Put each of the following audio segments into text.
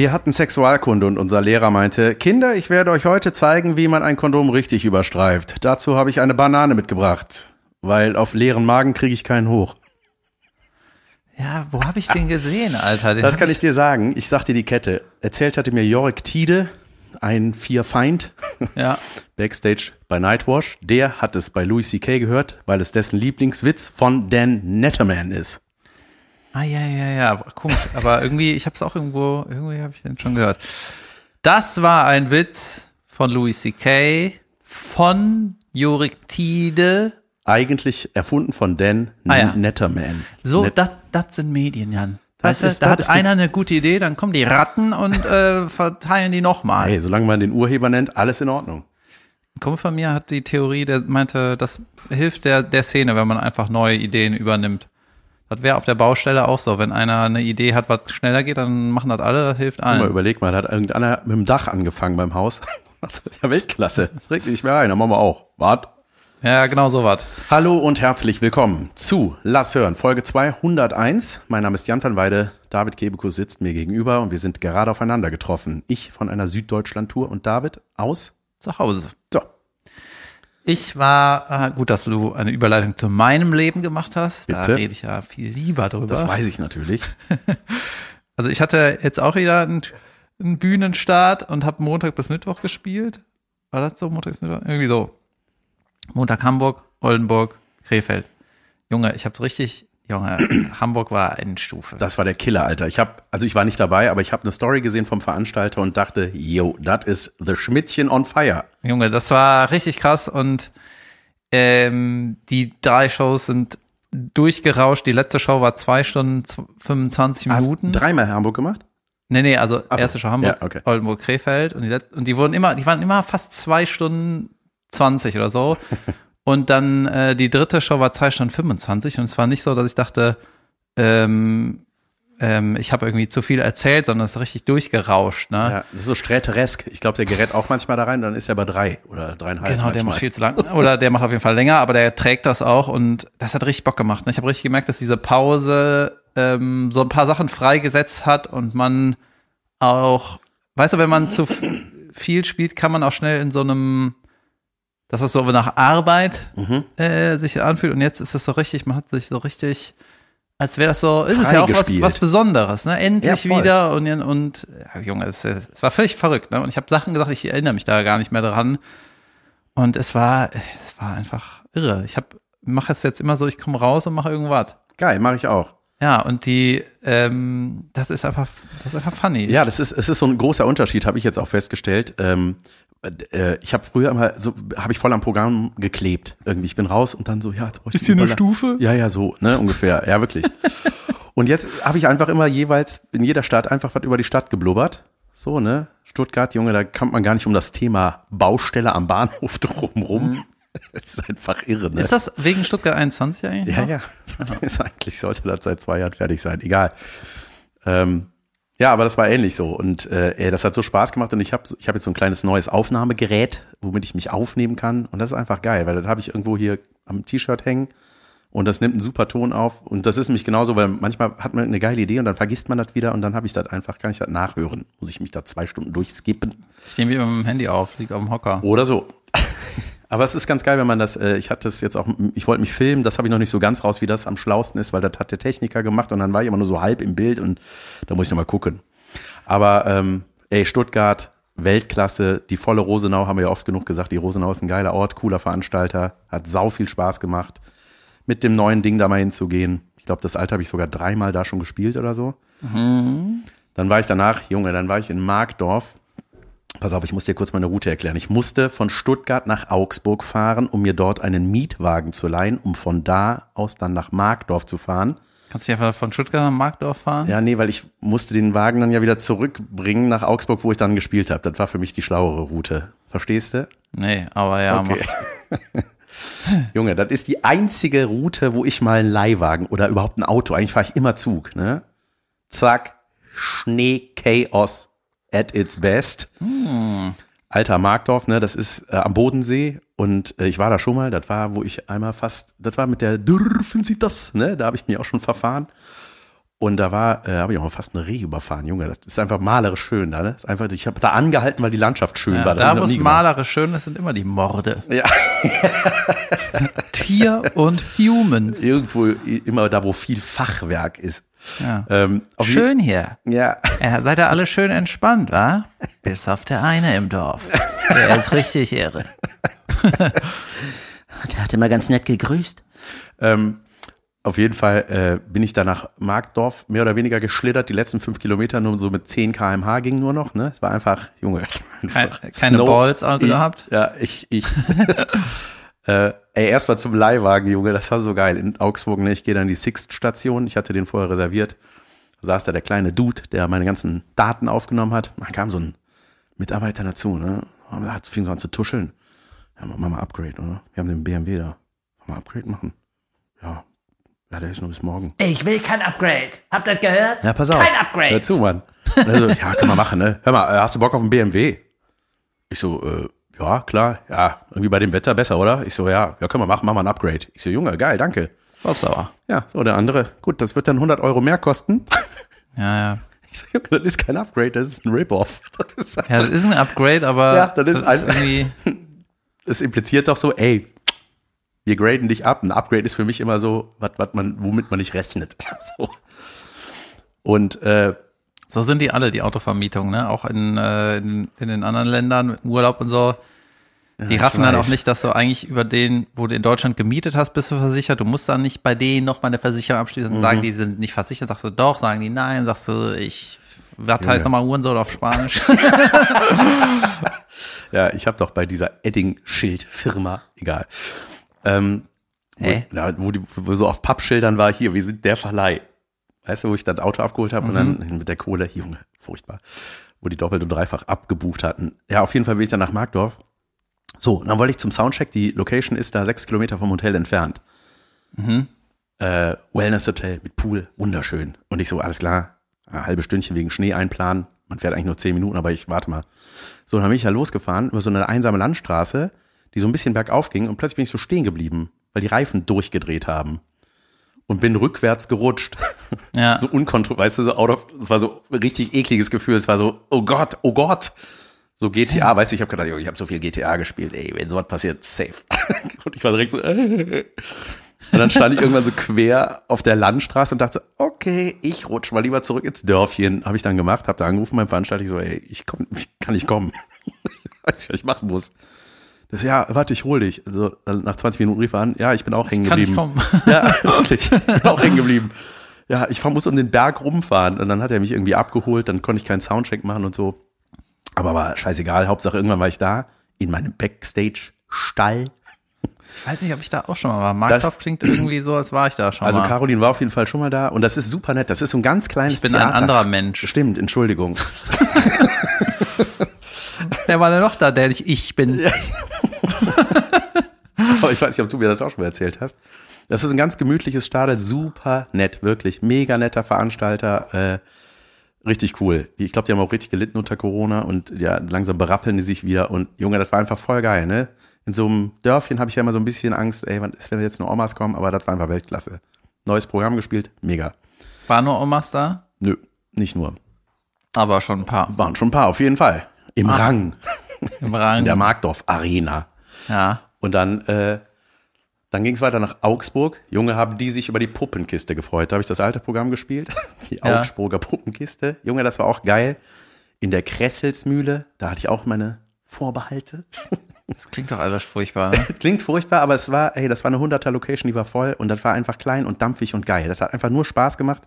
Wir hatten Sexualkunde und unser Lehrer meinte, Kinder, ich werde euch heute zeigen, wie man ein Kondom richtig überstreift. Dazu habe ich eine Banane mitgebracht, weil auf leeren Magen kriege ich keinen hoch. Ja, wo habe ich den gesehen, Alter? Den Das kann ich dir sagen. Ich sag dir die Kette. Erzählt hatte mir Jorik Tiede, ein Vier-Feind, Ja. Backstage bei Nightwash. Der hat es bei Louis C.K. gehört, weil es dessen Lieblingswitz von Dan Netterman ist. Ah, ja, ja, ja. Komisch. Aber irgendwie, ich habe es auch irgendwo, irgendwie habe ich den schon gehört. Das war ein Witz von Louis C.K., von Jorik Tiede. Eigentlich erfunden von Dan Ah, ja. Netterman. So, Net das sind Medien, Jan. Das Weißt du, ist- da hat einer eine gute Idee, dann kommen die Ratten und äh, verteilen die nochmal. hey, solange man den Urheber nennt, alles in Ordnung. Ein Kumpel von mir hat die Theorie, der meinte, das hilft der, der Szene, wenn man einfach neue Ideen übernimmt. Das wäre auf der Baustelle auch so. Wenn einer eine Idee hat, was schneller geht, dann machen das alle, das hilft Mal allen. überleg mal, da hat irgendeiner mit dem Dach angefangen beim Haus. ja, Weltklasse. Das regt nicht mehr rein, dann machen wir auch. Wart. Ja, genau so was. Hallo und herzlich willkommen zu Lass hören, Folge 201. Mein Name ist Jan van Weide, David Kebekus sitzt mir gegenüber und wir sind gerade aufeinander getroffen. Ich von einer Süddeutschland-Tour und David aus. Zu Hause. Ich war, äh, gut, dass du eine Überleitung zu meinem Leben gemacht hast. Da Bitte? rede ich ja viel lieber drüber. das weiß ich natürlich. Also ich hatte jetzt auch wieder einen, einen Bühnenstart und habe Montag bis Mittwoch gespielt. War das so, Montag bis Mittwoch? Irgendwie so. Montag Hamburg, Oldenburg, Krefeld. Junge, ich habe richtig, Junge, Hamburg war Endstufe. Das war der Killer, Alter. Ich habe, also ich war nicht dabei, aber ich habe eine Story gesehen vom Veranstalter und dachte, yo, das ist The Schmidtchen on Fire. Junge, das war richtig krass und ähm, die drei Shows sind durchgerauscht. Die letzte Show war zwei Stunden z- 25 Hast Minuten. dreimal Hamburg gemacht? Nee, nee, also so, erste Show Hamburg, ja, okay. Oldenburg, Krefeld und die, und die wurden immer, die waren immer fast zwei Stunden 20 oder so. und dann äh, die dritte Show war zwei Stunden 25 und es war nicht so, dass ich dachte, ähm, ähm, ich habe irgendwie zu viel erzählt, sondern es ist richtig durchgerauscht, ne? Ja, das ist so sträteresk. Ich glaube, der gerät auch manchmal da rein, dann ist er bei drei oder dreieinhalb. Genau, der manchmal. macht viel zu lang. Oder der macht auf jeden Fall länger, aber der trägt das auch und das hat richtig Bock gemacht. ne? Ich habe richtig gemerkt, dass diese Pause ähm, so ein paar Sachen freigesetzt hat und man auch, weißt du, wenn man zu viel spielt, kann man auch schnell in so einem, dass es so nach Arbeit Mhm. äh, sich anfühlt und jetzt ist es so richtig, man hat sich so richtig, als wäre das so, ist es ja auch was, was Besonderes, ne? Endlich Ja, wieder und, und ja, Junge, es, es war völlig verrückt, ne? Und ich habe Sachen gesagt, ich erinnere mich da gar nicht mehr dran. Und es war, es war einfach irre. Ich habe mache es jetzt immer so, ich komme raus und mache irgendwas. Geil, mache ich auch. Ja, und die, ähm, das ist einfach, das ist einfach funny. Ja, das ist, es ist so ein großer Unterschied, habe ich jetzt auch festgestellt. Ähm, äh, ich habe früher immer so, habe ich voll am Programm geklebt. Irgendwie, ich bin raus und dann so, ja, Ist hier eine Stufe? Ja, ja, so, ne, ungefähr. Ja, wirklich. und jetzt habe ich einfach immer jeweils in jeder Stadt einfach was über die Stadt geblubbert. So, ne? Stuttgart, Junge, da kommt man gar nicht um das Thema Baustelle am Bahnhof drumrum. Das ist einfach irre, ne? Ist das wegen Stuttgart 21 eigentlich? Ja, noch? ja. Ist eigentlich sollte das seit zwei Jahren fertig sein. Egal. Ähm, ja, aber das war ähnlich so. Und äh, das hat so Spaß gemacht und ich habe ich hab jetzt so ein kleines neues Aufnahmegerät, womit ich mich aufnehmen kann. Und das ist einfach geil, weil das habe ich irgendwo hier am T-Shirt hängen und das nimmt einen super Ton auf. Und das ist nämlich genauso, weil manchmal hat man eine geile Idee und dann vergisst man das wieder und dann habe ich das einfach, kann ich das nachhören. Muss ich mich da zwei Stunden durchskippen. Ich nehme immer mit dem Handy auf, liegt auf dem Hocker. Oder so. Aber es ist ganz geil, wenn man das, äh, ich hatte es jetzt auch, ich wollte mich filmen, das habe ich noch nicht so ganz raus, wie das am schlausten ist, weil das hat der Techniker gemacht und dann war ich immer nur so halb im Bild und da muss ich noch mal gucken. Aber ähm, ey, Stuttgart, Weltklasse, die volle Rosenau, haben wir ja oft genug gesagt, die Rosenau ist ein geiler Ort, cooler Veranstalter, hat sau viel Spaß gemacht, mit dem neuen Ding da mal hinzugehen. Ich glaube, das Alte habe ich sogar dreimal da schon gespielt oder so. Dann war ich danach, Junge, dann war ich in Markdorf. Pass auf, ich muss dir kurz meine Route erklären. Ich musste von Stuttgart nach Augsburg fahren, um mir dort einen Mietwagen zu leihen, um von da aus dann nach Markdorf zu fahren. Kannst du einfach von Stuttgart nach Markdorf fahren? Ja, nee, weil ich musste den Wagen dann ja wieder zurückbringen nach Augsburg, wo ich dann gespielt habe. Das war für mich die schlauere Route. Verstehst du? Nee, aber ja, Okay. Junge, das ist die einzige Route, wo ich mal einen Leihwagen oder überhaupt ein Auto, eigentlich fahre ich immer Zug, ne? Zack, Schnee, Chaos at its best. Alter Markdorf, ne, das ist äh, am Bodensee und äh, ich war da schon mal, das war, wo ich einmal fast, das war mit der Dürfen Sie das, ne, da habe ich mich auch schon verfahren. Und da war, äh, habe ich auch mal fast eine Reh überfahren, Junge. Das ist einfach malerisch schön da, ne? Ist einfach, ich habe da angehalten, weil die Landschaft schön Ja, war. Da, noch wo es malerisch schön ist, sind immer die Morde. Ja, Tier und Humans. irgendwo immer da, wo viel Fachwerk ist. Ja. Ähm, Schön hier. Ja, Ja, seid ihr alle schön entspannt, wa? Bis auf der eine im Dorf. Der ist richtig irre. Der hat immer ganz nett gegrüßt. ähm, auf jeden Fall äh, bin ich da nach Markdorf mehr oder weniger geschlittert. Die letzten fünf Kilometer nur so mit 10 km/h ging nur noch. Ne, es war einfach, Junge, einfach Keine- keine Balls also ich, gehabt? Ja, ich, ich. äh, ey, erst mal zum Leihwagen, Junge, das war so geil. In Augsburg, ne, ich gehe dann in die Sixt-Station. Ich hatte den vorher reserviert. Da saß da der kleine Dude, der meine ganzen Daten aufgenommen hat. Da kam so ein Mitarbeiter dazu, ne? Und hat fing so an zu tuscheln. Ja, machen wir mal Upgrade, oder? Wir haben den BMW da. Wollen wir Upgrade machen? Ja. Ja, der ist nur bis morgen. Ich will kein Upgrade. Habt ihr das gehört? Ja, pass auf. Kein Upgrade. Hör zu, Mann. Also, ja, können wir machen, ne? Hör mal, äh, hast du Bock auf einen BMW? Ich so, äh, ja, klar. Ja, irgendwie bei dem Wetter besser, oder? Ich so, ja, ja, können wir machen, machen wir ein Upgrade. Ich so, Junge, geil, danke. Was sauer. Ja, so, der andere, gut, das wird dann 100 Euro mehr kosten. Ja, ja. Ich so, Junge, das ist kein Upgrade, das ist ein Rip-Off. Das, ist Ja, das ist ein Upgrade, aber Ja, das ist ein- irgendwie. das impliziert doch so, ey, wir graden dich ab. Ein Upgrade ist für mich immer so, was, was man, womit man nicht rechnet. So. Und äh, So sind die alle, die Autovermietung, ne? Auch in, äh, in, in den anderen Ländern mit dem Urlaub und so. Die ich raffen dann auch nicht, dass du eigentlich über den, wo du in Deutschland gemietet hast, bist du versichert. Du musst dann nicht bei denen noch mal eine Versicherung abschließen und sagen, die sind nicht versichert. Sagst du doch, sagen die nein. Sagst du, ich, was heißt nochmal Uhrensohn auf Spanisch? Ja, ich habe doch bei dieser Edding-Schild-Firma, egal. Ähm, wo, Hä? ja, wo, die, wo so auf Pappschildern war, hier, wir sind der Verleih. Weißt du, wo ich das Auto abgeholt habe und dann mit der Kohle, Junge, furchtbar, wo die doppelt und dreifach abgebucht hatten. Ja, auf jeden Fall bin ich dann nach Markdorf. So, dann wollte ich zum Soundcheck, die Location ist da sechs Kilometer vom Hotel entfernt. Äh, Wellness Hotel mit Pool, wunderschön. Und ich so, alles klar, ein halbe Stündchen wegen Schnee einplanen. Man fährt eigentlich nur zehn Minuten, aber ich warte mal. So, dann bin ich ja losgefahren über so eine einsame Landstraße, die so ein bisschen bergauf ging und plötzlich bin ich so stehen geblieben, weil die Reifen durchgedreht haben. Und bin rückwärts gerutscht. Ja. So unkontrolliert, weißt du, so out of, es war so ein richtig ekliges Gefühl. Es war so, oh Gott, oh Gott. So GTA, weißt du, ich habe gedacht, ich habe so viel GTA gespielt, ey, wenn sowas passiert, safe. Und ich war direkt so, äh. Und dann stand ich irgendwann so quer auf der Landstraße und dachte, okay, ich rutsch mal lieber zurück ins Dörfchen. Habe ich dann gemacht, habe da angerufen beim Veranstalter, ich so, ey, ich komm, ich kann nicht kommen. Weiß nicht, was ich machen muss. Das, ja, warte, ich hol dich. Also nach 20 Minuten rief er an, ja, ich bin auch hängen Kann ich geblieben. kommen. Ja, wirklich. Ich bin auch hängen geblieben. Ja, ich muss um den Berg rumfahren. Und dann hat er mich irgendwie abgeholt, dann konnte ich keinen Soundcheck machen und so. Aber war scheißegal. Hauptsache irgendwann war ich da in meinem Backstage-Stall. Ich weiß nicht, ob ich da auch schon mal war. Markdorf klingt irgendwie so, als war ich da schon Also mal. Caroline war auf jeden Fall schon mal da und das ist super nett. Das ist so ein ganz kleines Ich bin ein Theater. anderer Mensch. Stimmt, Entschuldigung. Wer war denn noch da, der nicht ich bin? Aber ich weiß nicht, ob du mir das auch schon mal erzählt hast. Das ist ein ganz gemütliches Stadel, super nett, wirklich. Mega netter Veranstalter, äh, richtig cool. Ich glaube, die haben auch richtig gelitten unter Corona und ja, langsam berappeln die sich wieder. Und Junge, das war einfach voll geil, ne? In so einem Dörfchen habe ich ja immer so ein bisschen Angst, ey, wann ist, wenn jetzt nur Omas kommen, aber das war einfach Weltklasse. Neues Programm gespielt, mega. War nur Omas da? Nö, nicht nur. Aber schon ein paar. Waren schon ein paar, auf jeden Fall. Im Rang. Im Rang. In der Markdorf Arena. Ja. Und dann, äh, dann ging es weiter nach Augsburg. Junge, haben die sich über die Puppenkiste gefreut. Da habe ich das alte Programm gespielt. Die Ja. Augsburger Puppenkiste. Junge, das war auch geil. In der Kresselsmühle, da hatte ich auch meine Vorbehalte. Das klingt doch alles furchtbar, ne? Klingt furchtbar, aber es war, ey, das war eine 100er Location, die war voll und das war einfach klein und dampfig und geil. Das hat einfach nur Spaß gemacht.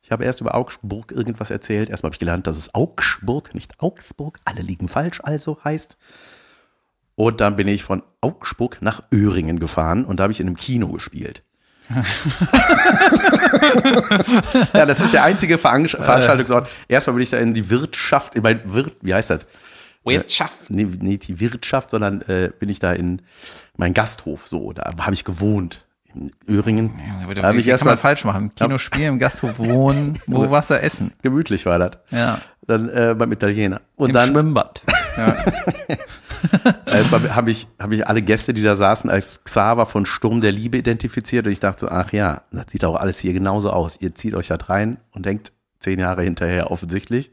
Ich habe erst über Augsburg irgendwas erzählt. Erstmal habe ich gelernt, dass es Augsburg, nicht Augsburg. Alle liegen falsch, also heißt. Und dann bin ich von Augsburg nach Öhringen gefahren und da habe ich in einem Kino gespielt. ja, das ist der einzige Veransch Veranstaltungsort. Erstmal bin ich da in die Wirtschaft, in mein Wirt, wie heißt das? Wirtschaft. Nee, nee, die Wirtschaft, sondern äh, bin ich da in mein Gasthof so. Da habe ich gewohnt. In Öhringen. Ja, da habe ich kann erstmal falsch machen? Im Kino spielen, im Gasthof wohnen, wo warst du essen? gemütlich war das. Ja. Dann äh, beim Italiener. Und Im dann Schwimmbad. Ja. Erstmal habe ich, hab ich alle Gäste, die da saßen, als Xaver von Sturm der Liebe identifiziert und ich dachte so, ach ja, das sieht auch alles hier genauso aus. Ihr zieht euch das rein und denkt zehn Jahre hinterher offensichtlich.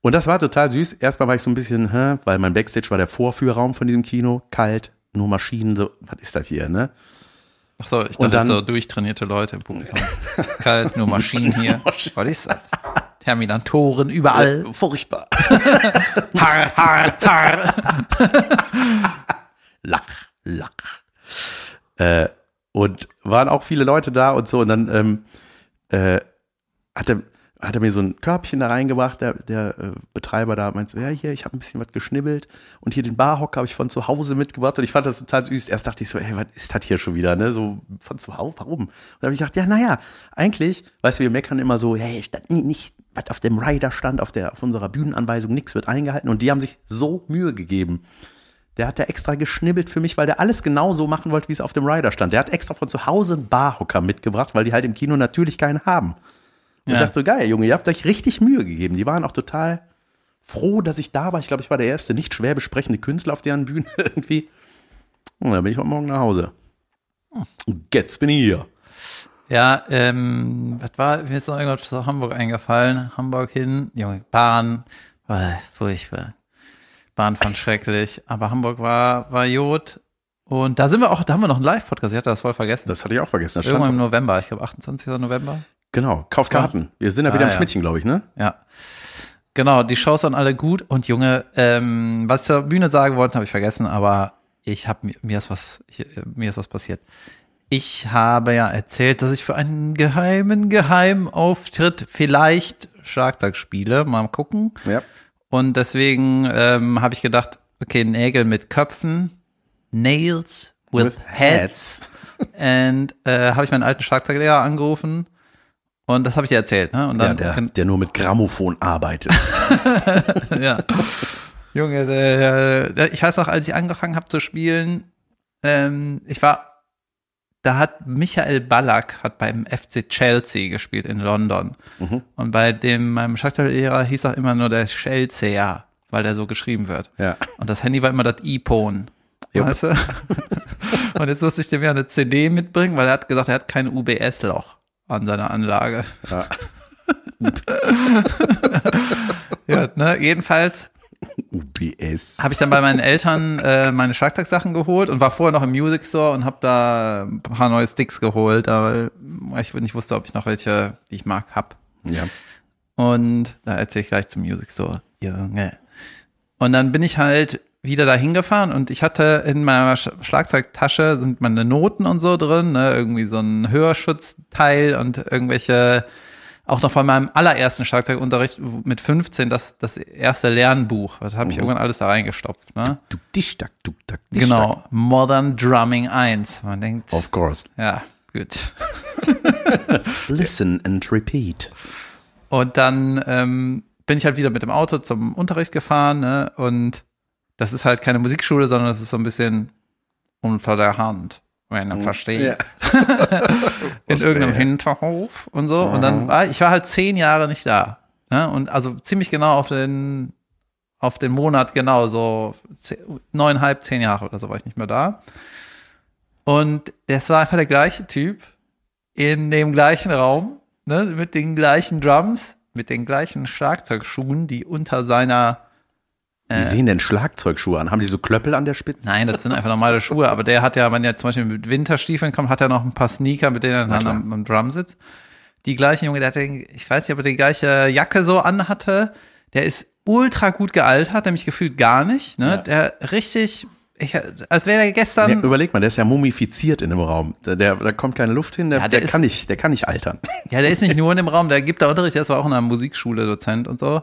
Und das war total süß. Erstmal war ich so ein bisschen, hä, weil mein Backstage war der Vorführraum von diesem Kino, kalt, nur Maschinen, so, was ist das hier, ne? Ach so, ich dachte dann- so durchtrainierte Leute im Publikum. Kalt, nur Maschinen hier. Was ist das? Terminatoren überall. Furchtbar. Har, har, har. lach, lach. Äh, und waren auch viele Leute da und so. Und dann ähm, äh, hat, er, hat er mir so ein Körbchen da reingebracht, der, der äh, Betreiber da meinte ja, hier, ich habe ein bisschen was geschnibbelt und hier den Barhocker habe ich von zu Hause mitgebracht und ich fand das total süß. Erst dachte ich so, ey, was ist das hier schon wieder, ne? So von zu Hause, warum? Und dann habe ich gedacht, ja, naja, eigentlich, weißt du, wir meckern immer so, hey, nie- nicht, was auf dem Rider stand, auf, der, auf unserer Bühnenanweisung, nichts wird eingehalten und die haben sich so Mühe gegeben. Der hat da extra geschnibbelt für mich, weil der alles genau so machen wollte, wie es auf dem Rider stand. Der hat extra von zu Hause einen Barhocker mitgebracht, weil die halt im Kino natürlich keinen haben. Und Ja. ich dachte so, geil, Junge, ihr habt euch richtig Mühe gegeben. Die waren auch total froh, dass ich da war. Ich glaube, ich war der erste nicht schwer besprechende Künstler auf deren Bühne irgendwie. Und dann bin ich heute Morgen nach Hause. Und jetzt bin ich hier. Ja, ähm, was war, mir ist noch irgendwas zu Hamburg eingefallen. Hamburg hin, Junge, Bahn, war furchtbar. Bahn fand schrecklich, aber Hamburg war, war Jod. Und da sind wir auch, da haben wir noch einen Live-Podcast, ich hatte das voll vergessen. Das hatte ich auch vergessen. Das Irgendwann im November, ich glaube 28. November. Genau, kauft Karten. Wir sind ja wieder Ah, im ja. Schmidtchen, glaube ich, ne? Ja. Genau, die Shows waren alle gut und Junge, ähm, was ich zur Bühne sagen wollte, habe ich vergessen, aber ich habe mir, mir ist was ich, äh, mir ist was passiert. Ich habe ja erzählt, dass ich für einen geheimen geheimen Auftritt vielleicht Schlagzeug spiele, mal gucken. Ja. Und deswegen ähm, habe ich gedacht, okay, Nägel mit Köpfen, Nails with, Heads. Und äh, habe ich meinen alten Schlagzeuglehrer angerufen und das habe ich dir erzählt. Ne? Und Ja, dann, der, der nur mit Grammophon arbeitet. ja. Junge, der, der, ich weiß noch, als ich angefangen habe zu spielen, ähm, ich war, da hat Michael Ballack hat beim FC Chelsea gespielt in London. Und bei dem, meinem Schlagzeuglehrer hieß auch immer nur der Chelsea, weil der so geschrieben wird. Ja. Und das Handy war immer das iPhone. Jupp. Weißt du? Und jetzt musste ich dem ja eine CD mitbringen, weil er hat gesagt, er hat kein UBS-Loch an seiner Anlage. Ja. Ja, ne, jedenfalls UBS. habe ich dann bei meinen Eltern äh, meine Schlagzeugsachen geholt und war vorher noch im Music Store und habe da ein paar neue Sticks geholt, aber ich nicht wusste, ob ich noch welche, die ich mag, hab. Ja. Und da erzähle ich gleich zum Music Store. Junge. Und dann bin ich halt wieder da hingefahren und ich hatte in meiner Sch Schlagzeugtasche sind meine Noten und so drin, ne? irgendwie so ein Hörschutzteil und irgendwelche, auch noch von meinem allerersten Schlagzeugunterricht mit 15, das, das erste Lernbuch. Das habe ich irgendwann alles da reingestopft. Ne? Du dich, tak, du, tak, dich, Genau, Modern Drumming 1. Man denkt. Of course. ja, gut. Listen and repeat. Und dann ähm, bin ich halt wieder mit dem Auto zum Unterricht gefahren, ne? Und das ist halt keine Musikschule, sondern das ist so ein bisschen unter der Hand, wenn du verstehst. In irgendeinem Hinterhof und so. Und dann war ich war halt zehn Jahre nicht da. Ne? Und also ziemlich genau auf den auf den Monat genau, so zehn, neuneinhalb, zehn Jahre oder so war ich nicht mehr da. Und das war einfach der gleiche Typ in dem gleichen Raum, ne, mit den gleichen Drums, mit den gleichen Schlagzeugschuhen, die unter seiner Wie sehen denn Schlagzeugschuhe an? Haben die so Klöppel an der Spitze? Nein, das sind einfach normale Schuhe, aber der hat ja, wenn er zum Beispiel mit Winterstiefeln kommt, hat er noch ein paar Sneaker, mit denen er dann am, am Drum sitzt. Die gleichen Junge, der hat den, ich weiß nicht, ob er die gleiche Jacke so anhatte, der ist ultra gut gealtert, nämlich gefühlt gar nicht, ne, Ja. der richtig, ich, als wäre er gestern, Ja, überleg mal, der ist ja mumifiziert in dem Raum. Der, der, da kommt keine Luft hin, der, Ja, der der, ist- kann nicht, der kann nicht altern. Ja, der ist nicht nur in dem Raum, der gibt da Unterricht, der ist auch in einer Musikschule Dozent und so.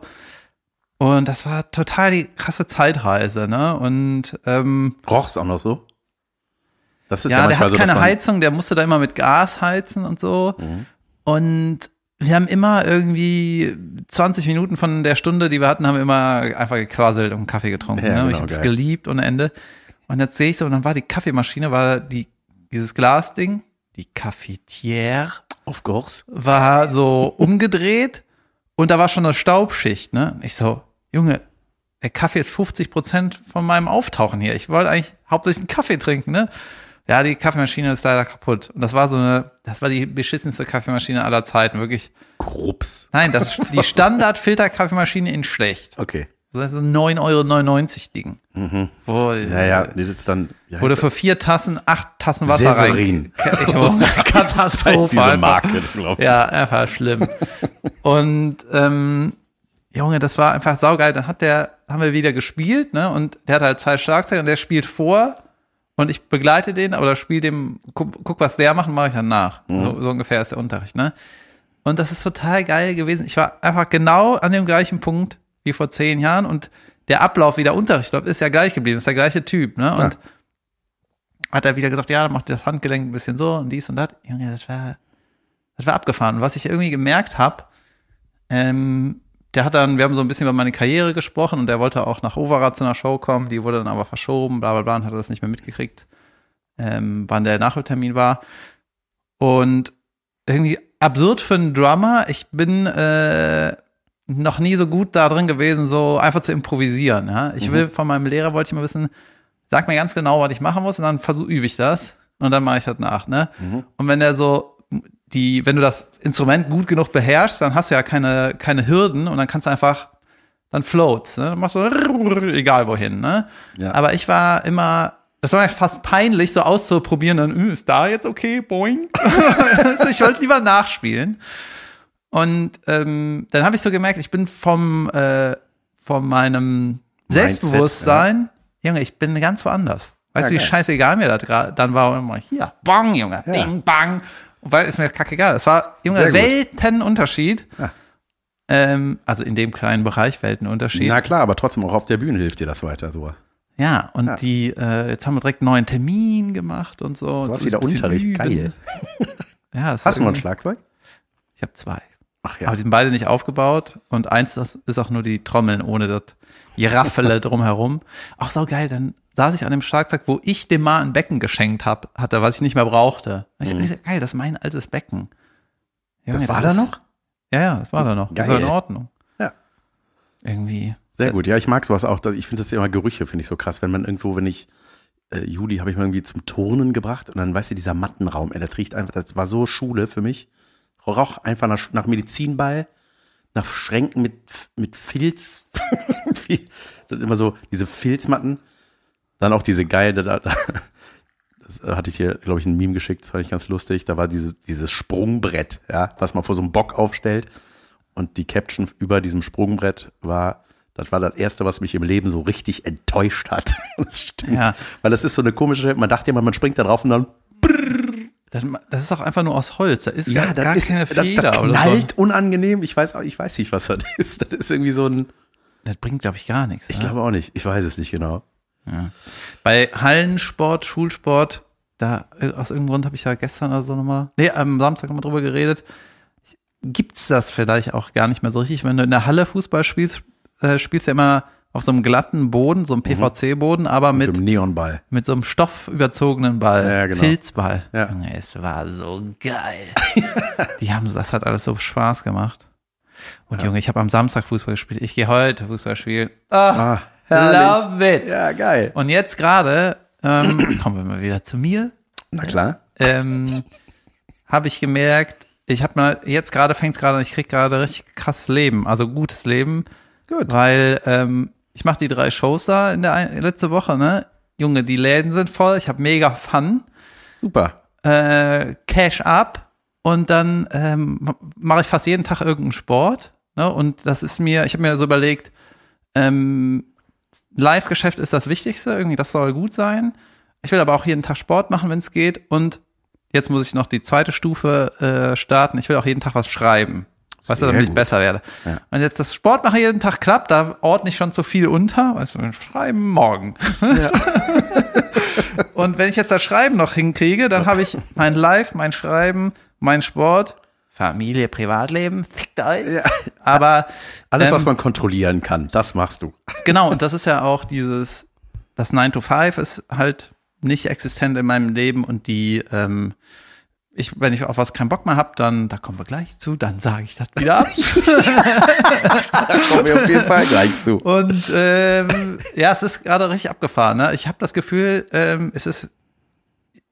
Und das war total die krasse Zeitreise, ne? Und ähm, Roch's auch noch so? Das ist ja, ja, der hat so, keine Heizung, der musste da immer mit Gas heizen und so. Mhm. Und wir haben immer irgendwie 20 Minuten von der Stunde, die wir hatten, haben wir immer einfach gequasselt und Kaffee getrunken. Ja, ne? genau, ich habe es geliebt ohne Ende. Und jetzt sehe ich so, und dann war die Kaffeemaschine, war die, dieses Glasding, die Cafetière, Of course. war so umgedreht und da war schon eine Staubschicht, ne? Ich so, Junge, der Kaffee ist 50 Prozent von meinem Auftauchen hier. Ich wollte eigentlich hauptsächlich einen Kaffee trinken, ne? Ja, die Kaffeemaschine ist leider kaputt. Und das war so eine, das war die beschissenste Kaffeemaschine aller Zeiten, wirklich. Grups. Nein, das ist die Standard-Filter-Kaffeemaschine in schlecht. Okay. Das heißt ein 9,99 Euro Ding. Wo, Ja, ja, nee, das ist dann. heißt Wurde das? für vier Tassen, acht Tassen Wasser Severin. rein. Katastrophe. diese einfach. Marke, glaube ich. Ja, einfach schlimm. Und ähm, Junge, das war einfach saugeil. Dann hat der, haben wir wieder gespielt, ne? Und der hat halt zwei Schlagzeuge und der spielt vor und ich begleite den oder spiele dem, guck, guck, was der macht mache ich dann nach. So, so ungefähr ist der Unterricht, ne? Und das ist total geil gewesen. Ich war einfach genau an dem gleichen Punkt wie vor zehn Jahren und der Ablauf, wie der Unterricht läuft, ist ja gleich geblieben, ist der gleiche Typ, ne? Und hat er wieder gesagt, ja, dann macht das Handgelenk ein bisschen so und dies und das. Junge, das war, das war abgefahren. Und was ich irgendwie gemerkt habe, ähm, der hat dann, wir haben so ein bisschen über meine Karriere gesprochen und der wollte auch nach Overath zu einer Show kommen, die wurde dann aber verschoben, bla bla bla, und hat das nicht mehr mitgekriegt, ähm, wann der Nachholtermin war. Und irgendwie absurd für einen Drummer, ich bin äh, noch nie so gut da drin gewesen, so einfach zu improvisieren. Ja? Ich will von meinem Lehrer, wollte ich mal wissen, sag mir ganz genau, was ich machen muss und dann versuch, übe ich das und dann mache ich das nach. Ne? Und wenn der so die, wenn du das Instrument gut genug beherrschst, dann hast du ja keine, keine Hürden und dann kannst du einfach, dann floats, ne? Dann machst du egal wohin, ne? Ja. Aber ich war immer, das war mir fast peinlich, so auszuprobieren, dann, "Hm, ist da jetzt okay, boing? ich wollte lieber nachspielen. Und ähm, dann habe ich so gemerkt, ich bin vom, äh, von meinem Mindset, Selbstbewusstsein, Junge, ich bin ganz woanders. Weißt Ja, du, wie geil. scheißegal mir das gerade dann war immer hier, bang, Junge, Ja. ding, bang. Weil ist mir kackegal. Es war, Junge, Sehr gut. Weltenunterschied. Ja. Ähm, also in dem kleinen Bereich Weltenunterschied. Na klar, aber trotzdem auch auf der Bühne hilft dir das weiter so. ja, und Ja. die, äh, jetzt haben wir direkt einen neuen Termin gemacht und so. Du hast wieder Unterricht, üben. geil. Ja, Hast du noch ein Schlagzeug? Ich habe zwei. Ach ja. Aber die sind beide nicht aufgebaut und eins das ist auch nur die Trommeln ohne das Giraffele drumherum. Auch so geil, dann saß ich an dem Schlagzeug, wo ich dem mal ein Becken geschenkt hab, hatte, was ich nicht mehr brauchte. Ich dachte, geil, das ist mein altes Becken. Junge, Mhm. das war da noch? Ja, ja, das war da noch. Das war in Geil. Ordnung. Ja. Irgendwie. Sehr gut, ja, ich mag sowas auch. Ich finde das immer Gerüche, finde ich so krass. Wenn man irgendwo, wenn ich, äh, Juli habe ich mal irgendwie zum Turnen gebracht und dann, weißt du, dieser Mattenraum, ey, der riecht einfach, das war so Schule für mich. Roch einfach nach, nach Medizinball, nach Schränken mit, mit Filz. Das ist immer so, diese Filzmatten. Dann auch diese geile, da, da, das hatte ich hier, glaube ich, ein Meme geschickt, das fand ich ganz lustig. Da war dieses, dieses Sprungbrett, ja, was man vor so einem Bock aufstellt. Und die Caption über diesem Sprungbrett war, das war das erste, was mich im Leben so richtig enttäuscht hat. Das stimmt. Ja. Weil das ist so eine komische, man dachte immer, man springt da drauf und dann, Das, das ist auch einfach nur aus Holz. Da ist gar, das gar ist, keine das, Feder das oder knallt so. unangenehm. Ich weiß, ich weiß nicht, was das ist. Das ist irgendwie so ein, Das bringt, glaube ich, gar nichts. ich ne? glaube auch nicht. Ich weiß es nicht genau. Bei Hallensport, Schulsport, da äh, aus irgendeinem Grund habe ich ja gestern oder so nochmal, nee, am Samstag nochmal drüber geredet. Gibt's das vielleicht auch gar nicht mehr so richtig? Wenn du in der Halle Fußball spielst, äh, spielst du ja immer auf so einem glatten Boden, so einem PVC-Boden, aber Mit mit, so einem Neonball. mit so einem stoffüberzogenen Ball. Ja, genau. Filzball. Ja. Es war so geil. Die haben, das hat alles so Spaß gemacht. Und Junge, ich habe am Samstag Fußball gespielt. Ich gehe heute Fußball spielen. Ah, Ah, herrlich. love it. Ja, geil. Und jetzt gerade, ähm, kommen wir mal wieder zu mir, Na klar. ähm, habe ich gemerkt, ich habe mal, jetzt gerade fängt es gerade an, ich krieg gerade richtig krasses Leben, also gutes Leben, Gut. weil ähm, ich mache die drei Shows da in der ein, letzte Woche, ne? Junge, die Läden sind voll, ich habe mega Fun, Super. äh, Cash up und dann ähm, mache ich fast jeden Tag irgendeinen Sport. Ne? Und das ist mir, ich habe mir so überlegt, ähm, Live-Geschäft ist das Wichtigste, irgendwie, das soll gut sein. Ich will aber auch jeden Tag Sport machen, wenn es geht. Und jetzt muss ich noch die zweite Stufe äh, starten. Ich will auch jeden Tag was schreiben. Weißt du, Sehr damit ich gut. besser werde. Ja. Und jetzt das Sport machen jeden Tag klappt, da ordne ich schon zu viel unter. Weißt du, schreiben morgen. Und wenn ich jetzt das Schreiben noch hinkriege, dann habe ich mein Live, mein Schreiben, mein Sport, Familie, Privatleben, fickt euch. Aber Alles, ähm, was man kontrollieren kann, das machst du. genau, und das ist ja auch dieses, das 9 to 5 ist halt nicht existent in meinem Leben und die, ähm, ich, wenn ich auf was keinen Bock mehr hab, dann, da kommen wir gleich zu, dann sage ich das wieder ab. Da kommen wir auf jeden Fall gleich zu. Und ähm, ja, es ist gerade richtig abgefahren. Ne? Ich habe das Gefühl, ähm, es ist,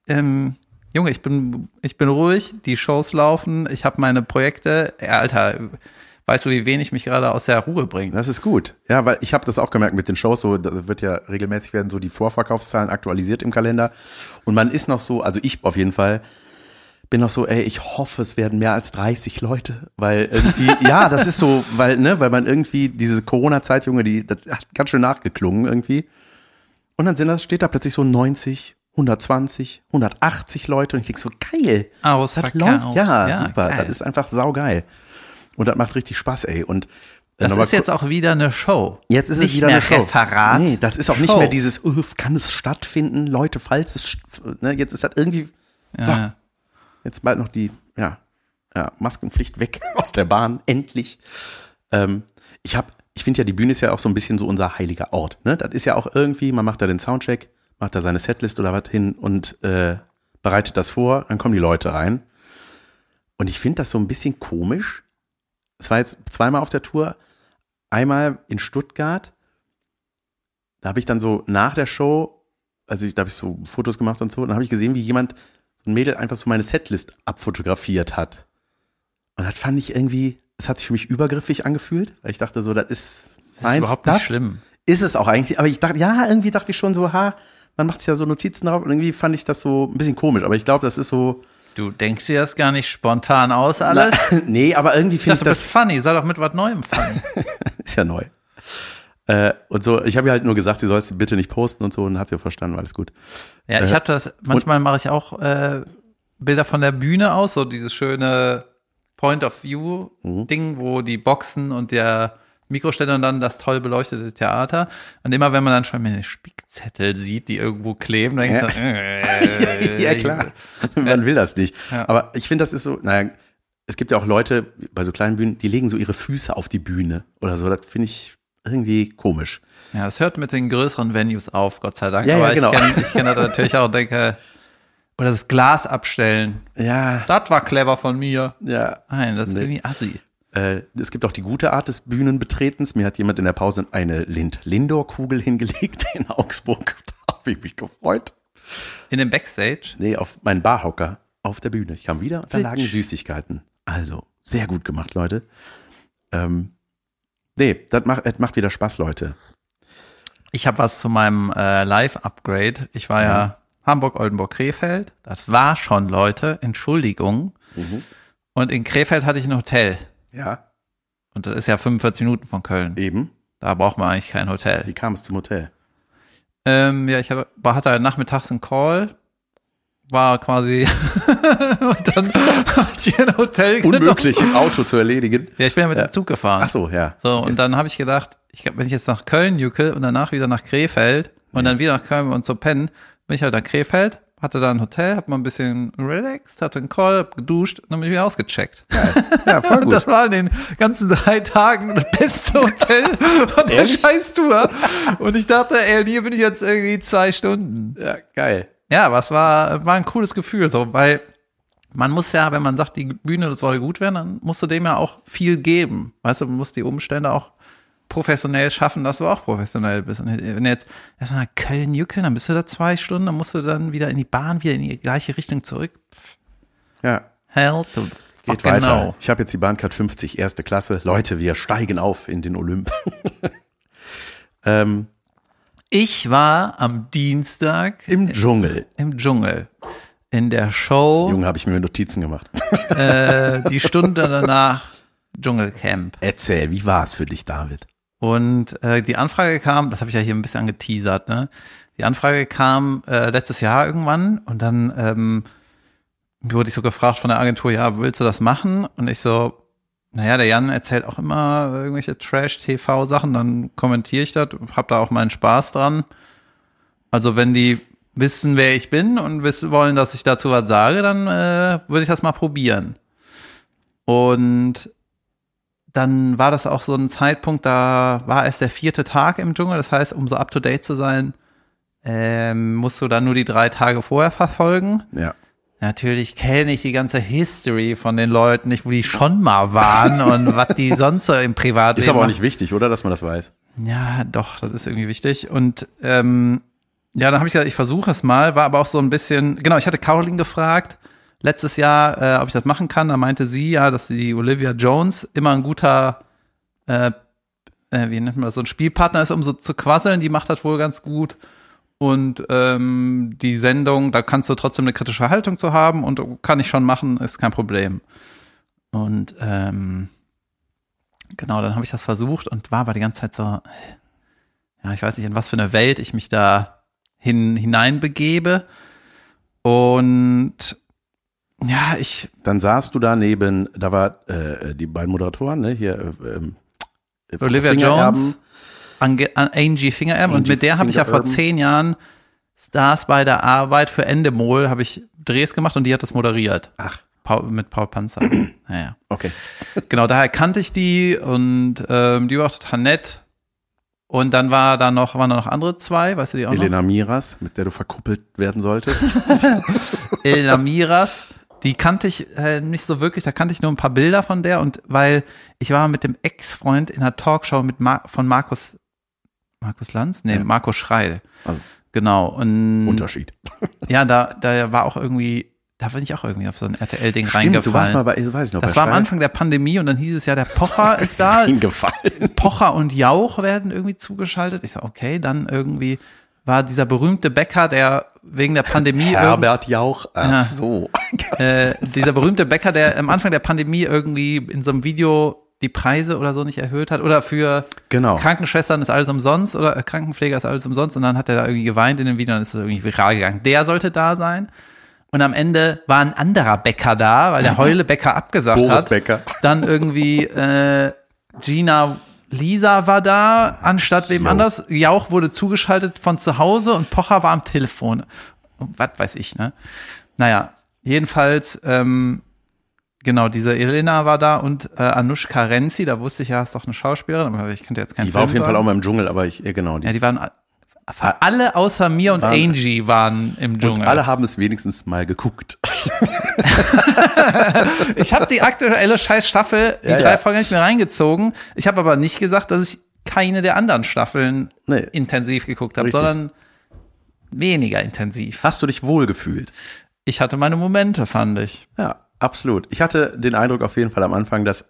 ähm, Junge, ich bin, ich bin ruhig, die Shows laufen, ich habe meine Projekte. Ja, Alter, weißt du, wie wenig mich gerade aus der Ruhe bringt? Das ist gut. Ja, weil ich habe das auch gemerkt mit den Shows, so da wird ja regelmäßig werden so die Vorverkaufszahlen aktualisiert im Kalender und man ist noch so, also ich auf jeden Fall bin noch so, ey, ich hoffe, es werden mehr als 30 Leute, weil irgendwie ja, das ist so, weil ne, weil man irgendwie diese Corona Zeit, Junge, die das hat ganz schön nachgeklungen irgendwie. Und dann sind das steht da plötzlich so 90 120, 180 Leute und ich denke so, geil. Das Ausverkauft. läuft, ja, Ja, super. geil. Das ist einfach saugeil. Und das macht richtig Spaß, ey. Und äh, Das ist jetzt auch wieder eine Show. Jetzt ist es Nicht wieder mehr eine Show. Referat. Nee, das ist auch nicht Show. mehr dieses, uh, kann es stattfinden, Leute, falls es, ne, jetzt ist das irgendwie, so, Ja. jetzt bald noch die, ja, ja, Maskenpflicht weg aus der Bahn, endlich. Ähm, ich hab, ich finde ja, die Bühne ist ja auch so ein bisschen so unser heiliger Ort, ne? Das ist ja auch irgendwie, man macht da den Soundcheck, macht da seine Setlist oder was hin und äh, bereitet das vor, dann kommen die Leute rein. Und ich finde das so ein bisschen komisch. Es war jetzt zweimal auf der Tour, einmal in Stuttgart. Da habe ich dann so nach der Show, also ich, da habe ich so Fotos gemacht und so, und dann habe ich gesehen, wie jemand, so ein Mädel einfach so meine Setlist abfotografiert hat. Und das fand ich irgendwie, es hat sich für mich übergriffig angefühlt, weil ich dachte so, das ist, Das ist überhaupt nicht schlimm. Ist es auch eigentlich, aber ich dachte, ja, irgendwie dachte ich schon so, ha, man macht sich ja so Notizen drauf und irgendwie fand ich das so ein bisschen komisch, aber ich glaube, das ist so, Du denkst dir das gar nicht spontan aus alles? nee, aber irgendwie Ich finde dachte, ich bist das, funny, sei doch mit was Neuem funny. ist ja neu. Äh, und so, ich habe ihr halt nur gesagt, sie soll es bitte nicht posten und so und hat sie verstanden, alles gut. Ja, ich Äh, habe das, manchmal mache ich auch äh, Bilder von der Bühne aus, so dieses schöne Point of View Ding, wo die Boxen und der Mikroständer und dann das toll beleuchtete Theater. Und immer wenn man dann schon mal eine Spickzettel sieht, die irgendwo kleben, dann denkst du, äh, ja, klar. Man will das nicht. Ja. Aber ich finde, das ist so, naja, es gibt ja auch Leute bei so kleinen Bühnen, die legen so ihre Füße auf die Bühne oder so. Das finde ich irgendwie komisch. Ja, das hört mit den größeren Venues auf, Gott sei Dank. Ja, ja, Aber genau. ich kenne ich kenn das natürlich auch und denke, oder das Glas abstellen. Ja, Das war clever von mir. ja. Nein, das ist Nee. irgendwie assi. Äh, es gibt auch die gute Art des Bühnenbetretens. Mir hat jemand in der Pause eine Lind-Lindor-Kugel hingelegt in Augsburg. Da habe ich mich gefreut. In dem Backstage. Nee, auf meinen Barhocker auf der Bühne. Ich kam wieder und da lagen. Süßigkeiten. Also, sehr gut gemacht, Leute. Ähm, nee, das macht, das macht wieder Spaß, Leute. Ich habe was zu meinem äh, Live-Upgrade. Ich war ja Hamburg, Oldenburg, Krefeld. Das war schon, Leute. Entschuldigung. Und in Krefeld hatte ich ein Hotel. Ja, Und das ist ja 45 Minuten von Köln. eben. Da braucht man eigentlich kein Hotel. Wie kam es zum Hotel? Ähm, ja, ich hatte, war- hatte halt nachmittags einen Call. War quasi. und dann habe ich hier ein Hotel genommen. Unmöglich im Auto zu erledigen. Ja, ich bin ja mit Ja. dem Zug gefahren. Ach so, ja. So, und dann habe ich gedacht, ich, wenn ich jetzt nach Köln juckel und danach wieder nach Krefeld und dann wieder nach Köln und so pennen, bin ich halt nach Krefeld, hatte da ein Hotel, hab mal ein bisschen relaxed, hatte einen Call, hab geduscht und dann bin ich wieder ausgecheckt. Ja, voll gut. das war in den ganzen drei Tagen das beste Hotel von der Ehrlich? Scheißtour. Und ich dachte, ey, hier bin ich jetzt irgendwie zwei Stunden. Ja, geil. Ja, aber es war, war ein cooles Gefühl, so, weil man muss ja, wenn man sagt, die Bühne das soll gut werden, dann musst du dem ja auch viel geben. Weißt du, man muss die Umstände auch professionell schaffen, dass du auch professionell bist. Und wenn du jetzt erstmal nach Köln juckeln, dann bist du da zwei Stunden, dann musst du dann wieder in die Bahn, wieder in die gleiche Richtung zurück. Ja, Hell to geht weiter. no. Ich habe jetzt die Bahncard 50, erste Klasse. Leute, wir steigen auf in den Olymp. ähm, Ich war am Dienstag Im Dschungel. im Dschungel. In der Show, Junge, habe ich mir Notizen gemacht. äh, die Stunde danach Dschungelcamp. Erzähl, wie war es für dich, David? Und äh, die Anfrage kam, das habe ich ja hier ein bisschen angeteasert, ne? Die Anfrage kam äh, letztes Jahr irgendwann und dann ähm, wurde ich so gefragt von der Agentur, ja, willst du das machen? Und ich so, naja, der Jan erzählt auch immer irgendwelche Trash-TV-Sachen, dann kommentiere ich das, hab da auch meinen Spaß dran. Also wenn die wissen, wer ich bin und wissen wollen, dass ich dazu was sage, dann äh, würde ich das mal probieren. Und dann war das auch so ein Zeitpunkt, da war es der vierte Tag im Dschungel. Das heißt, um so up to date zu sein, ähm, musst du dann nur die drei Tage vorher verfolgen. Ja. Natürlich kenne ich die ganze History von den Leuten nicht, wo die schon mal waren und was die sonst so im Privatleben Ist aber auch nicht wichtig, oder, dass man das weiß. Ja, doch, das ist irgendwie wichtig. Und ähm, ja, dann habe ich gesagt, ich versuche es mal, war aber auch so ein bisschen, genau, ich hatte Caroline gefragt, letztes Jahr, äh, ob ich das machen kann. Da meinte sie ja, dass die Olivia Jones immer ein guter, äh, äh, wie nennt man das, so ein Spielpartner ist, um so zu quasseln. Die macht das wohl ganz gut. Und ähm, die Sendung, da kannst du trotzdem eine kritische Haltung zu haben und kann ich schon machen, ist kein Problem. Und ähm, genau, dann habe ich das versucht und war aber die ganze Zeit so, ja, ich weiß nicht, in was für eine Welt ich mich da hin, hineinbegebe. Und ja, ich, Dann saßt du da neben, da war äh, die beiden Moderatoren, ne, hier, äh, ähm, äh, Olivia. Jones, Ange, an Angie Fingererben und mit der habe ich ja vor zehn Jahren Stars bei der Arbeit für Endemol, habe ich Drehs gemacht und die hat das moderiert. Ach, Paul, mit Paul Panzer. naja. okay. Genau, daher kannte ich die und ähm, die war auch total nett. Und dann war da noch, waren da noch andere zwei, weißt du die auch noch? Elena Miras, mit der du verkuppelt werden solltest. Elena Miras. Die kannte ich äh, nicht so wirklich, da kannte ich nur ein paar Bilder von der und weil ich war mit dem Ex-Freund in einer Talkshow mit Mar von Markus Markus Lanz? Nee, Ja. Markus Schreil. Also. Genau. Und Unterschied. ja, da, da war auch irgendwie, da bin ich auch irgendwie auf so ein RTL-Ding reingefallen. du warst mal bei, weiß ich noch, das war am Schreil Anfang der Pandemie und dann hieß es ja, der Pocher ist da. Reingefallen. Pocher und Jauch werden irgendwie zugeschaltet. Ich so, okay, dann irgendwie war dieser berühmte Bäcker, der wegen der Pandemie Herbert Jauch. Ach Ja. so. äh, dieser berühmte Bäcker, der am Anfang der Pandemie irgendwie in so einem Video die Preise oder so nicht erhöht hat oder für Genau. Krankenschwestern ist alles umsonst oder äh, Krankenpfleger ist alles umsonst und dann hat er da irgendwie geweint in dem Video und ist es irgendwie viral gegangen. Der sollte da sein. Und am Ende war ein anderer Bäcker da, weil der Heule-Bäcker abgesagt Boris hat. Becker. Dann irgendwie äh, Gina Lisa war da, anstatt wem Jo. anders. Jauch wurde zugeschaltet von zu Hause und Pocher war am Telefon. Was weiß ich, ne? Naja, jedenfalls, ähm, genau, diese Elena war da und äh, Anushka Renzi, da wusste ich ja, ist doch eine Schauspielerin, aber ich kannte jetzt keinen Die war auf jeden sagen. Fall auch mal im Dschungel, aber ich, ja, genau. Die, Ja, die waren a- alle außer mir und Waren- Angie waren im Dschungel. alle haben es wenigstens mal geguckt. Ich habe die aktuelle Scheiß-Staffel, die Ja, drei ja. Folgen ich mir reingezogen. Ich habe aber nicht gesagt, dass ich keine der anderen Staffeln Nee. intensiv geguckt habe, sondern weniger intensiv. Hast du dich wohl gefühlt? Ich hatte meine Momente, fand ich. Ja, absolut. Ich hatte den Eindruck auf jeden Fall am Anfang, dass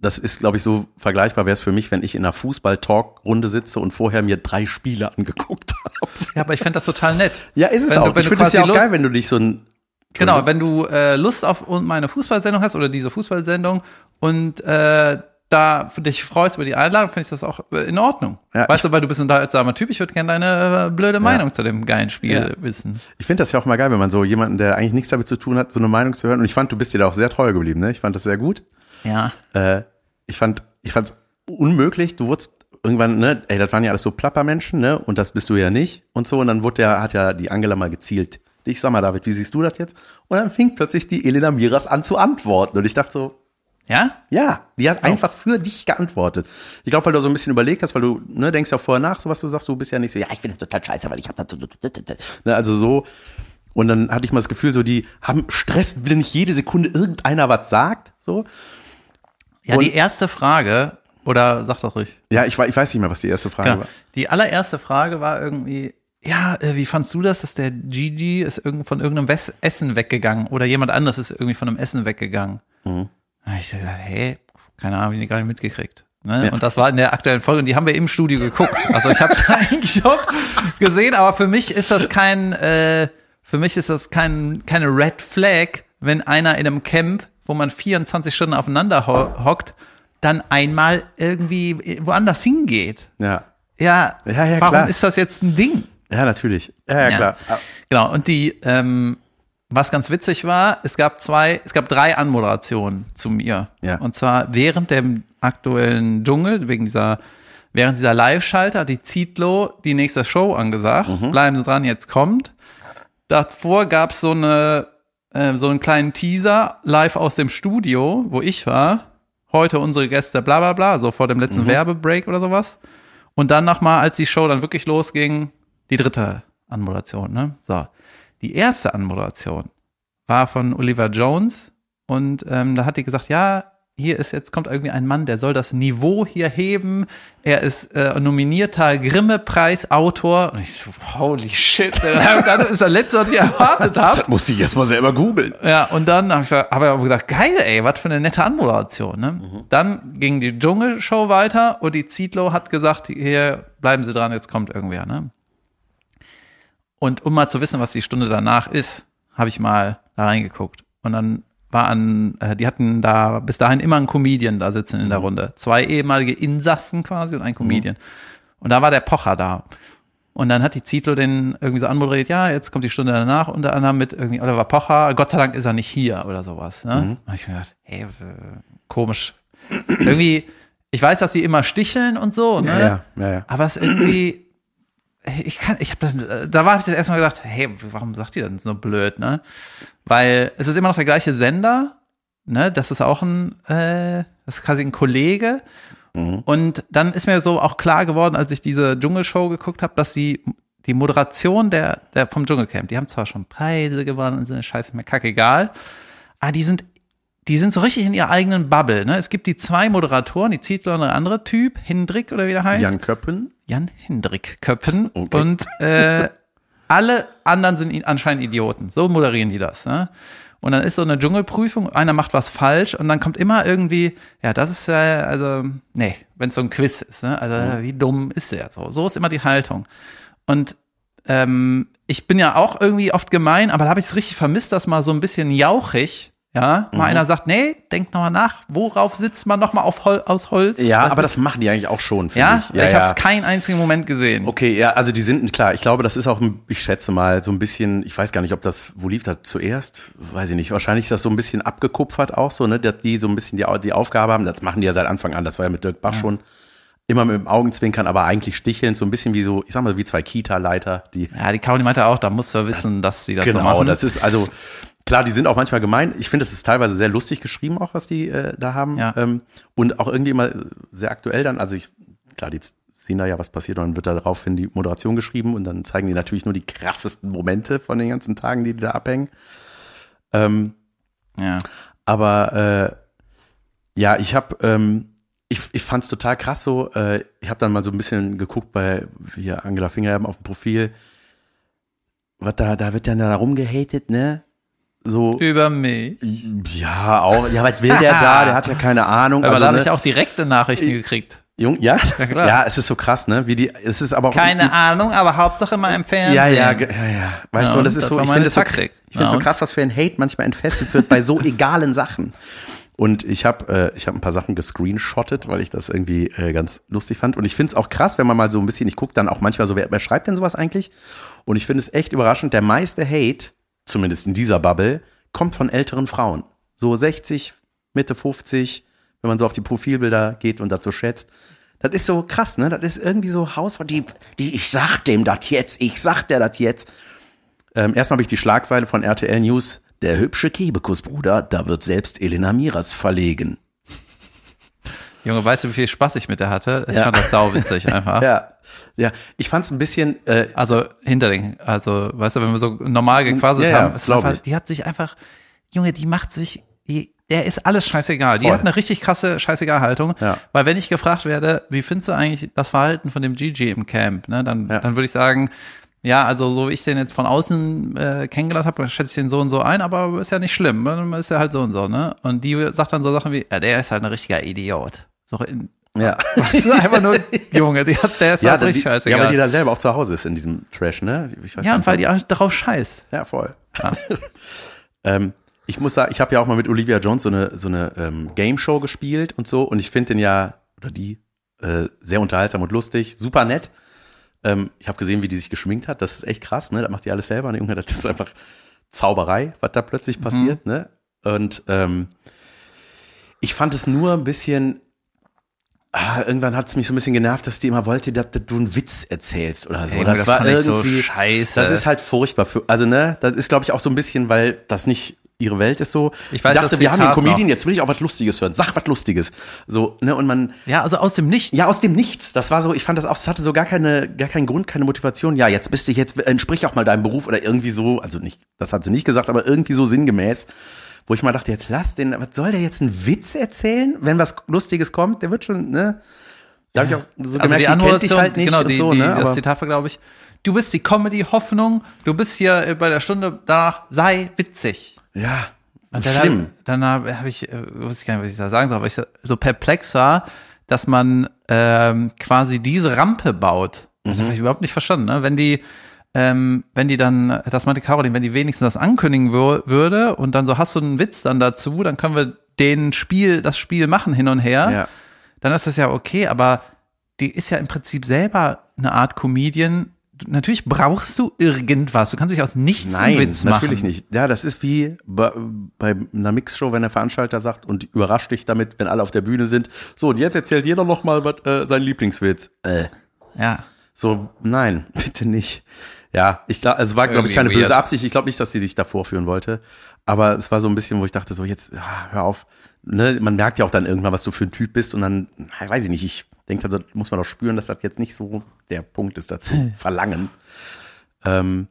das ist, glaube ich, so vergleichbar wäre es für mich, wenn ich in einer Fußball-Talk-Runde sitze und vorher mir drei Spiele angeguckt habe. Ja, aber ich fände das total nett. Ja, ist es Wenn du- auch. wenn ich du finde es ja auch geil, wenn du dich so ein Genau, wenn du äh, Lust auf meine Fußballsendung hast oder diese Fußballsendung und äh, da für dich freust über die Einladung, finde ich das auch äh, in Ordnung. Ja, weißt du, weil du bist ein unterhaltsamer Typ, ich würde gerne deine äh, blöde Meinung zu dem geilen Spiel Ja. wissen. Ich finde das ja auch mal geil, wenn man so jemanden, der eigentlich nichts damit zu tun hat, so eine Meinung zu hören. Und ich fand, du bist dir da auch sehr treu geblieben. Ne? Ich fand das sehr gut. Ja. Äh, ich fand, ich fand's unmöglich. Du wurdest irgendwann, ne, ey, das waren ja alles so Plappermenschen, ne? Und das bist du ja nicht und so. Und dann wurde der, hat ja die Angela mal gezielt. Ich sag mal, David, wie siehst du das jetzt? Und dann fing plötzlich die Elena Miras an zu antworten. Und ich dachte so, Ja? ja, die hat einfach für dich geantwortet. Ich glaube, weil du so ein bisschen überlegt hast, weil du ne, denkst ja vorher nach, so was du sagst, du bist ja nicht so, ja, ich finde das total scheiße, weil ich habe. Ne, also so. Und dann hatte ich mal das Gefühl, so die haben Stress, will nicht jede Sekunde irgendeiner was sagt. So. Ja, Und- die erste Frage, oder sag doch ruhig. Ja, ich, ich weiß nicht mehr, was die erste Frage Genau. war. Die allererste Frage war irgendwie, ja, äh, wie fandst du das, dass der Gigi ist irgend, von irgendeinem Wes Essen weggegangen oder jemand anderes ist irgendwie von einem Essen weggegangen? Mhm. Ich gedacht, hey, keine Ahnung, hab ich gar nicht mitgekriegt. Ne? Ja. Und das war in der aktuellen Folge und die haben wir im Studio geguckt. Also ich habe es eigentlich auch gesehen, aber für mich ist das kein, äh, für mich ist das kein, keine Red Flag, wenn einer in einem Camp, wo man 24 Stunden aufeinander ho hockt, dann einmal irgendwie woanders hingeht. Ja. Ja, Ja, ja, warum klar. ist das jetzt ein Ding? Ja, natürlich. Ja, ja, Ja. klar. Genau, und die, ähm, was ganz witzig war, es gab zwei, es gab drei Anmoderationen zu mir. Ja. Und zwar während dem aktuellen Dschungel, wegen dieser, während dieser Live-Schalter, die Zitlo die nächste Show angesagt. Mhm. Bleiben Sie dran, jetzt kommt. Davor gab es so eine, äh, so einen kleinen Teaser live aus dem Studio, wo ich war. Heute unsere Gäste, bla bla bla, so vor dem letzten Mhm. Werbebreak oder sowas. Und dann nochmal, als die Show dann wirklich losging, die dritte Anmoderation, ne? So. Die erste Anmoderation war von Oliver Jones und ähm, da hat die gesagt, ja, hier ist jetzt kommt irgendwie ein Mann, der soll das Niveau hier heben. Er ist äh, nominierter Grimme-Preis-Autor. Und ich so, holy shit, das ist das Letzte, was ich erwartet habe. Das musste ich erst mal selber googeln. Ja, und dann habe ich, gesagt- hab ich aber gedacht, geil, ey, was für eine nette Anmoderation. Ne? Mhm. Dann ging die Dschungelshow weiter und die Zietlow hat gesagt, hier bleiben Sie dran, jetzt kommt irgendwer. Ne? Und um mal zu wissen, was die Stunde danach ist, habe ich mal da reingeguckt. Und dann war an, äh, die hatten da bis dahin immer einen Comedian da sitzen in der Runde. Zwei ehemalige Insassen quasi und ein Comedian. Und da war der Pocher da. Und dann hat die Zietlow den irgendwie so anmoderiert, ja, jetzt kommt die Stunde danach, unter anderem mit irgendwie Oliver Pocher, Gott sei Dank ist er nicht hier oder sowas. Ne? Mhm. Hab ich mir gedacht, hey, komisch. irgendwie, ich weiß, dass sie immer sticheln und so, ne? Ja, ja, ja. Aber es ist irgendwie, ich kann, ich habe das, da war ich das erstmal gedacht, hey, warum sagt ihr denn so blöd, ne? Weil es ist immer noch der gleiche Sender, ne? Das ist auch ein, äh, das ist quasi ein Kollege. Und dann ist mir so auch klar geworden, als ich diese Dschungelshow geguckt habe, dass sie die Moderation der, der vom Dschungelcamp, die haben zwar schon Preise gewonnen und so eine Scheiße, mir kackegal, aber die sind die sind so richtig in ihrer eigenen Bubble. Ne? Es gibt die zwei Moderatoren, die Zietlow und der andere Typ, Hendrik oder wie der heißt. Jan Köppen. Jan Hendrik Köppen Okay. und äh, alle anderen sind anscheinend Idioten. So moderieren die das. Ne? Und dann ist so eine Dschungelprüfung, einer macht was falsch und dann kommt immer irgendwie, ja, das ist ja, also, nee, wenn es so ein Quiz ist, ne? Also, wie dumm ist der so? So ist immer die Haltung. Und ähm, ich bin ja auch irgendwie oft gemein, aber da habe ich es richtig vermisst, dass mal so ein bisschen jauchig, ja, Mhm. mal einer sagt, nee, denk noch mal nach, worauf sitzt man noch mal auf Hol aus Holz? Ja, Was aber das machen die eigentlich auch schon, finde ja, ich. ich habe es keinen einzigen Moment gesehen. Okay, ja, also die sind, klar, ich glaube, das ist auch, ich schätze mal, so ein bisschen, ich weiß gar nicht, ob das, wo lief das zuerst? Weiß ich nicht. Wahrscheinlich ist das so ein bisschen abgekupfert auch so, ne, dass die so ein bisschen die, die Aufgabe haben, das machen die ja seit Anfang an, das war ja mit Dirk Bach schon, immer mit dem Augenzwinkern, aber eigentlich stichelnd, so ein bisschen wie so, ich sag mal, wie zwei Kita-Leiter, die Ja, die Caroline meinte auch, da musst du wissen, dass sie das so Genau, machen. das ist also klar, die sind auch manchmal gemein. Ich finde, es ist teilweise sehr lustig geschrieben, auch was die äh, da haben. Ja. Ähm, und auch irgendwie immer sehr aktuell dann. Also ich, klar, die sehen da ja, was passiert, und dann wird da daraufhin die Moderation geschrieben und dann zeigen die natürlich nur die krassesten Momente von den ganzen Tagen, die, die da abhängen. Ähm, ja. aber äh, ja, ich habe, ähm, ich, ich fand es total krass so. Äh, ich habe dann mal so ein bisschen geguckt bei hier Angela Fingerherben auf dem Profil. Was da, da wird dann da rumgehatet, ne? So, Über mich. ja, auch, ja, was will der da? Der hat ja keine Ahnung. Aber Also, da habe ne, ich auch direkte Nachrichten gekriegt. Jung, ja? Ja, klar. Ja, es ist so krass, ne? Wie die, es ist aber auch. Keine Ahnung, aber Hauptsache mal im Fernsehen. Ja, ja, ja, ja. Weißt Ja, du, das ist das so, ich finde es so, ich Ja, so krass, was für ein Hate manchmal entfesselt wird bei so egalen Sachen. Und ich habe äh, ich hab ein paar Sachen gescreenshottet, weil ich das irgendwie äh, ganz lustig fand. Und ich finde es auch krass, wenn man mal so ein bisschen, ich gucke dann auch manchmal so, wer, wer schreibt denn sowas eigentlich? Und ich finde es echt überraschend, der meiste Hate, zumindest in dieser Bubble, kommt von älteren Frauen. So 60, Mitte 50, wenn man so auf die Profilbilder geht und so schätzt. Das ist so krass, ne? Das ist irgendwie so Haus, die, die, ich sag dem das jetzt, ich sag der das jetzt. Ähm, erstmal habe ich die Schlagzeile von RTL News. Der hübsche Kebekus-Bruder, da wird selbst Elena Miras verlegen. Junge, weißt du, wie viel Spaß ich mit der hatte? Ich Ja. fand das sauwitzig einfach. Ja, ja. Ich fand es ein bisschen, äh, Also hinter den, also weißt du, wenn wir so normal gequasselt Ja, ja, haben, war einfach, ich. die hat sich einfach, Junge, die macht sich, die, der ist alles scheißegal. Die Voll. hat eine richtig krasse Scheißegal-Haltung. Ja. Weil wenn ich gefragt werde, wie findest du eigentlich das Verhalten von dem Gigi im Camp, ne, dann, Ja. dann würde ich sagen, ja, also so wie ich den jetzt von außen äh, kennengelernt habe, schätze ich den so und so ein, aber ist ja nicht schlimm, dann ist er halt so und so, ne? Und die sagt dann so Sachen wie, ja, der ist halt ein richtiger Idiot. So in, ja. das ist einfach nur, Junge, die hat, der ist Ja, richtig ja, scheißegal. weil die da selber auch zu Hause ist in diesem Trash, ne? Ja, und weil die auch darauf scheißt. Ja, voll. ähm, ich muss sagen, ich habe ja auch mal mit Olivia Jones so eine, so eine ähm, Game Show gespielt und so. Und ich finde den ja, oder die, äh, sehr unterhaltsam und lustig, super nett. Ähm, ich habe gesehen, wie die sich geschminkt hat. Das ist echt krass, ne? Das macht die alles selber. Ne, Junge, das ist einfach Zauberei, was da plötzlich passiert, ne? Und ähm, ich fand es nur ein bisschen. Ah, irgendwann hat es mich so ein bisschen genervt, dass die immer wollte, dass, du einen Witz erzählst oder so. Junge, das war fand ich so irgendwie scheiße. Das ist halt furchtbar. Für, also ne, das ist glaube ich auch so ein bisschen, weil das nicht ihre Welt ist so. Ich weiß dachte, das wir haben Zitat Comedian, noch. jetzt will ich auch was Lustiges hören. Sag was Lustiges. So, ne, und man, Ja, also aus dem Nichts. ja, aus dem Nichts. Das war so, ich fand das auch, es hatte so gar keine, gar keinen Grund, keine Motivation. Ja, jetzt bist du jetzt, entsprich auch mal deinem Beruf oder irgendwie so, also nicht, das hat sie nicht gesagt, aber irgendwie so sinngemäß, wo ich mal dachte, jetzt lass den, was soll der jetzt einen Witz erzählen, wenn was Lustiges kommt? Der wird schon, ne? Da habe ich auch so also gemerkt, die die dich Anmoderation, halt nicht genau, die, so, die, ne? das Zitat war, glaube ich, du bist die Comedy-Hoffnung, du bist hier äh, bei der Stunde danach, sei witzig. ja, Und dann schlimm. Hab, dann habe hab ich, äh, wusste ich gar nicht, was ich da sagen soll, aber ich so, so perplex war, dass man ähm, quasi diese Rampe baut. Das Mhm. habe ich überhaupt nicht verstanden. Ne? Wenn die, ähm, wenn die dann, das meinte Caroline, wenn die wenigstens das ankündigen wür würde und dann so hast du einen Witz dann dazu, dann können wir den Spiel, das Spiel machen hin und her. Ja. Dann ist das ja okay, aber die ist ja im Prinzip selber eine Art Comedian. Du- Natürlich brauchst du irgendwas. Du kannst dich aus nichts Nein, einen Witz machen. natürlich nicht. Ja, das ist wie bei, bei einer Mixshow, wenn der Veranstalter sagt und überrascht dich damit, wenn alle auf der Bühne sind. So, und jetzt erzählt jeder noch mal was, äh, seinen Lieblingswitz. Äh, Ja. so, nein, bitte nicht. Ja, ich glaube, es war, glaube ich, keine böse weird. Absicht. Ich glaube nicht, dass sie dich da vorführen wollte. Aber es war so ein bisschen, wo ich dachte, so jetzt, ja, hör auf. Ne, man merkt ja auch dann irgendwann, was du für ein Typ bist. Und dann, na, weiß ich nicht, ich denke, also muss man doch spüren, dass das jetzt nicht so der Punkt ist, dazu verlangen. Ähm,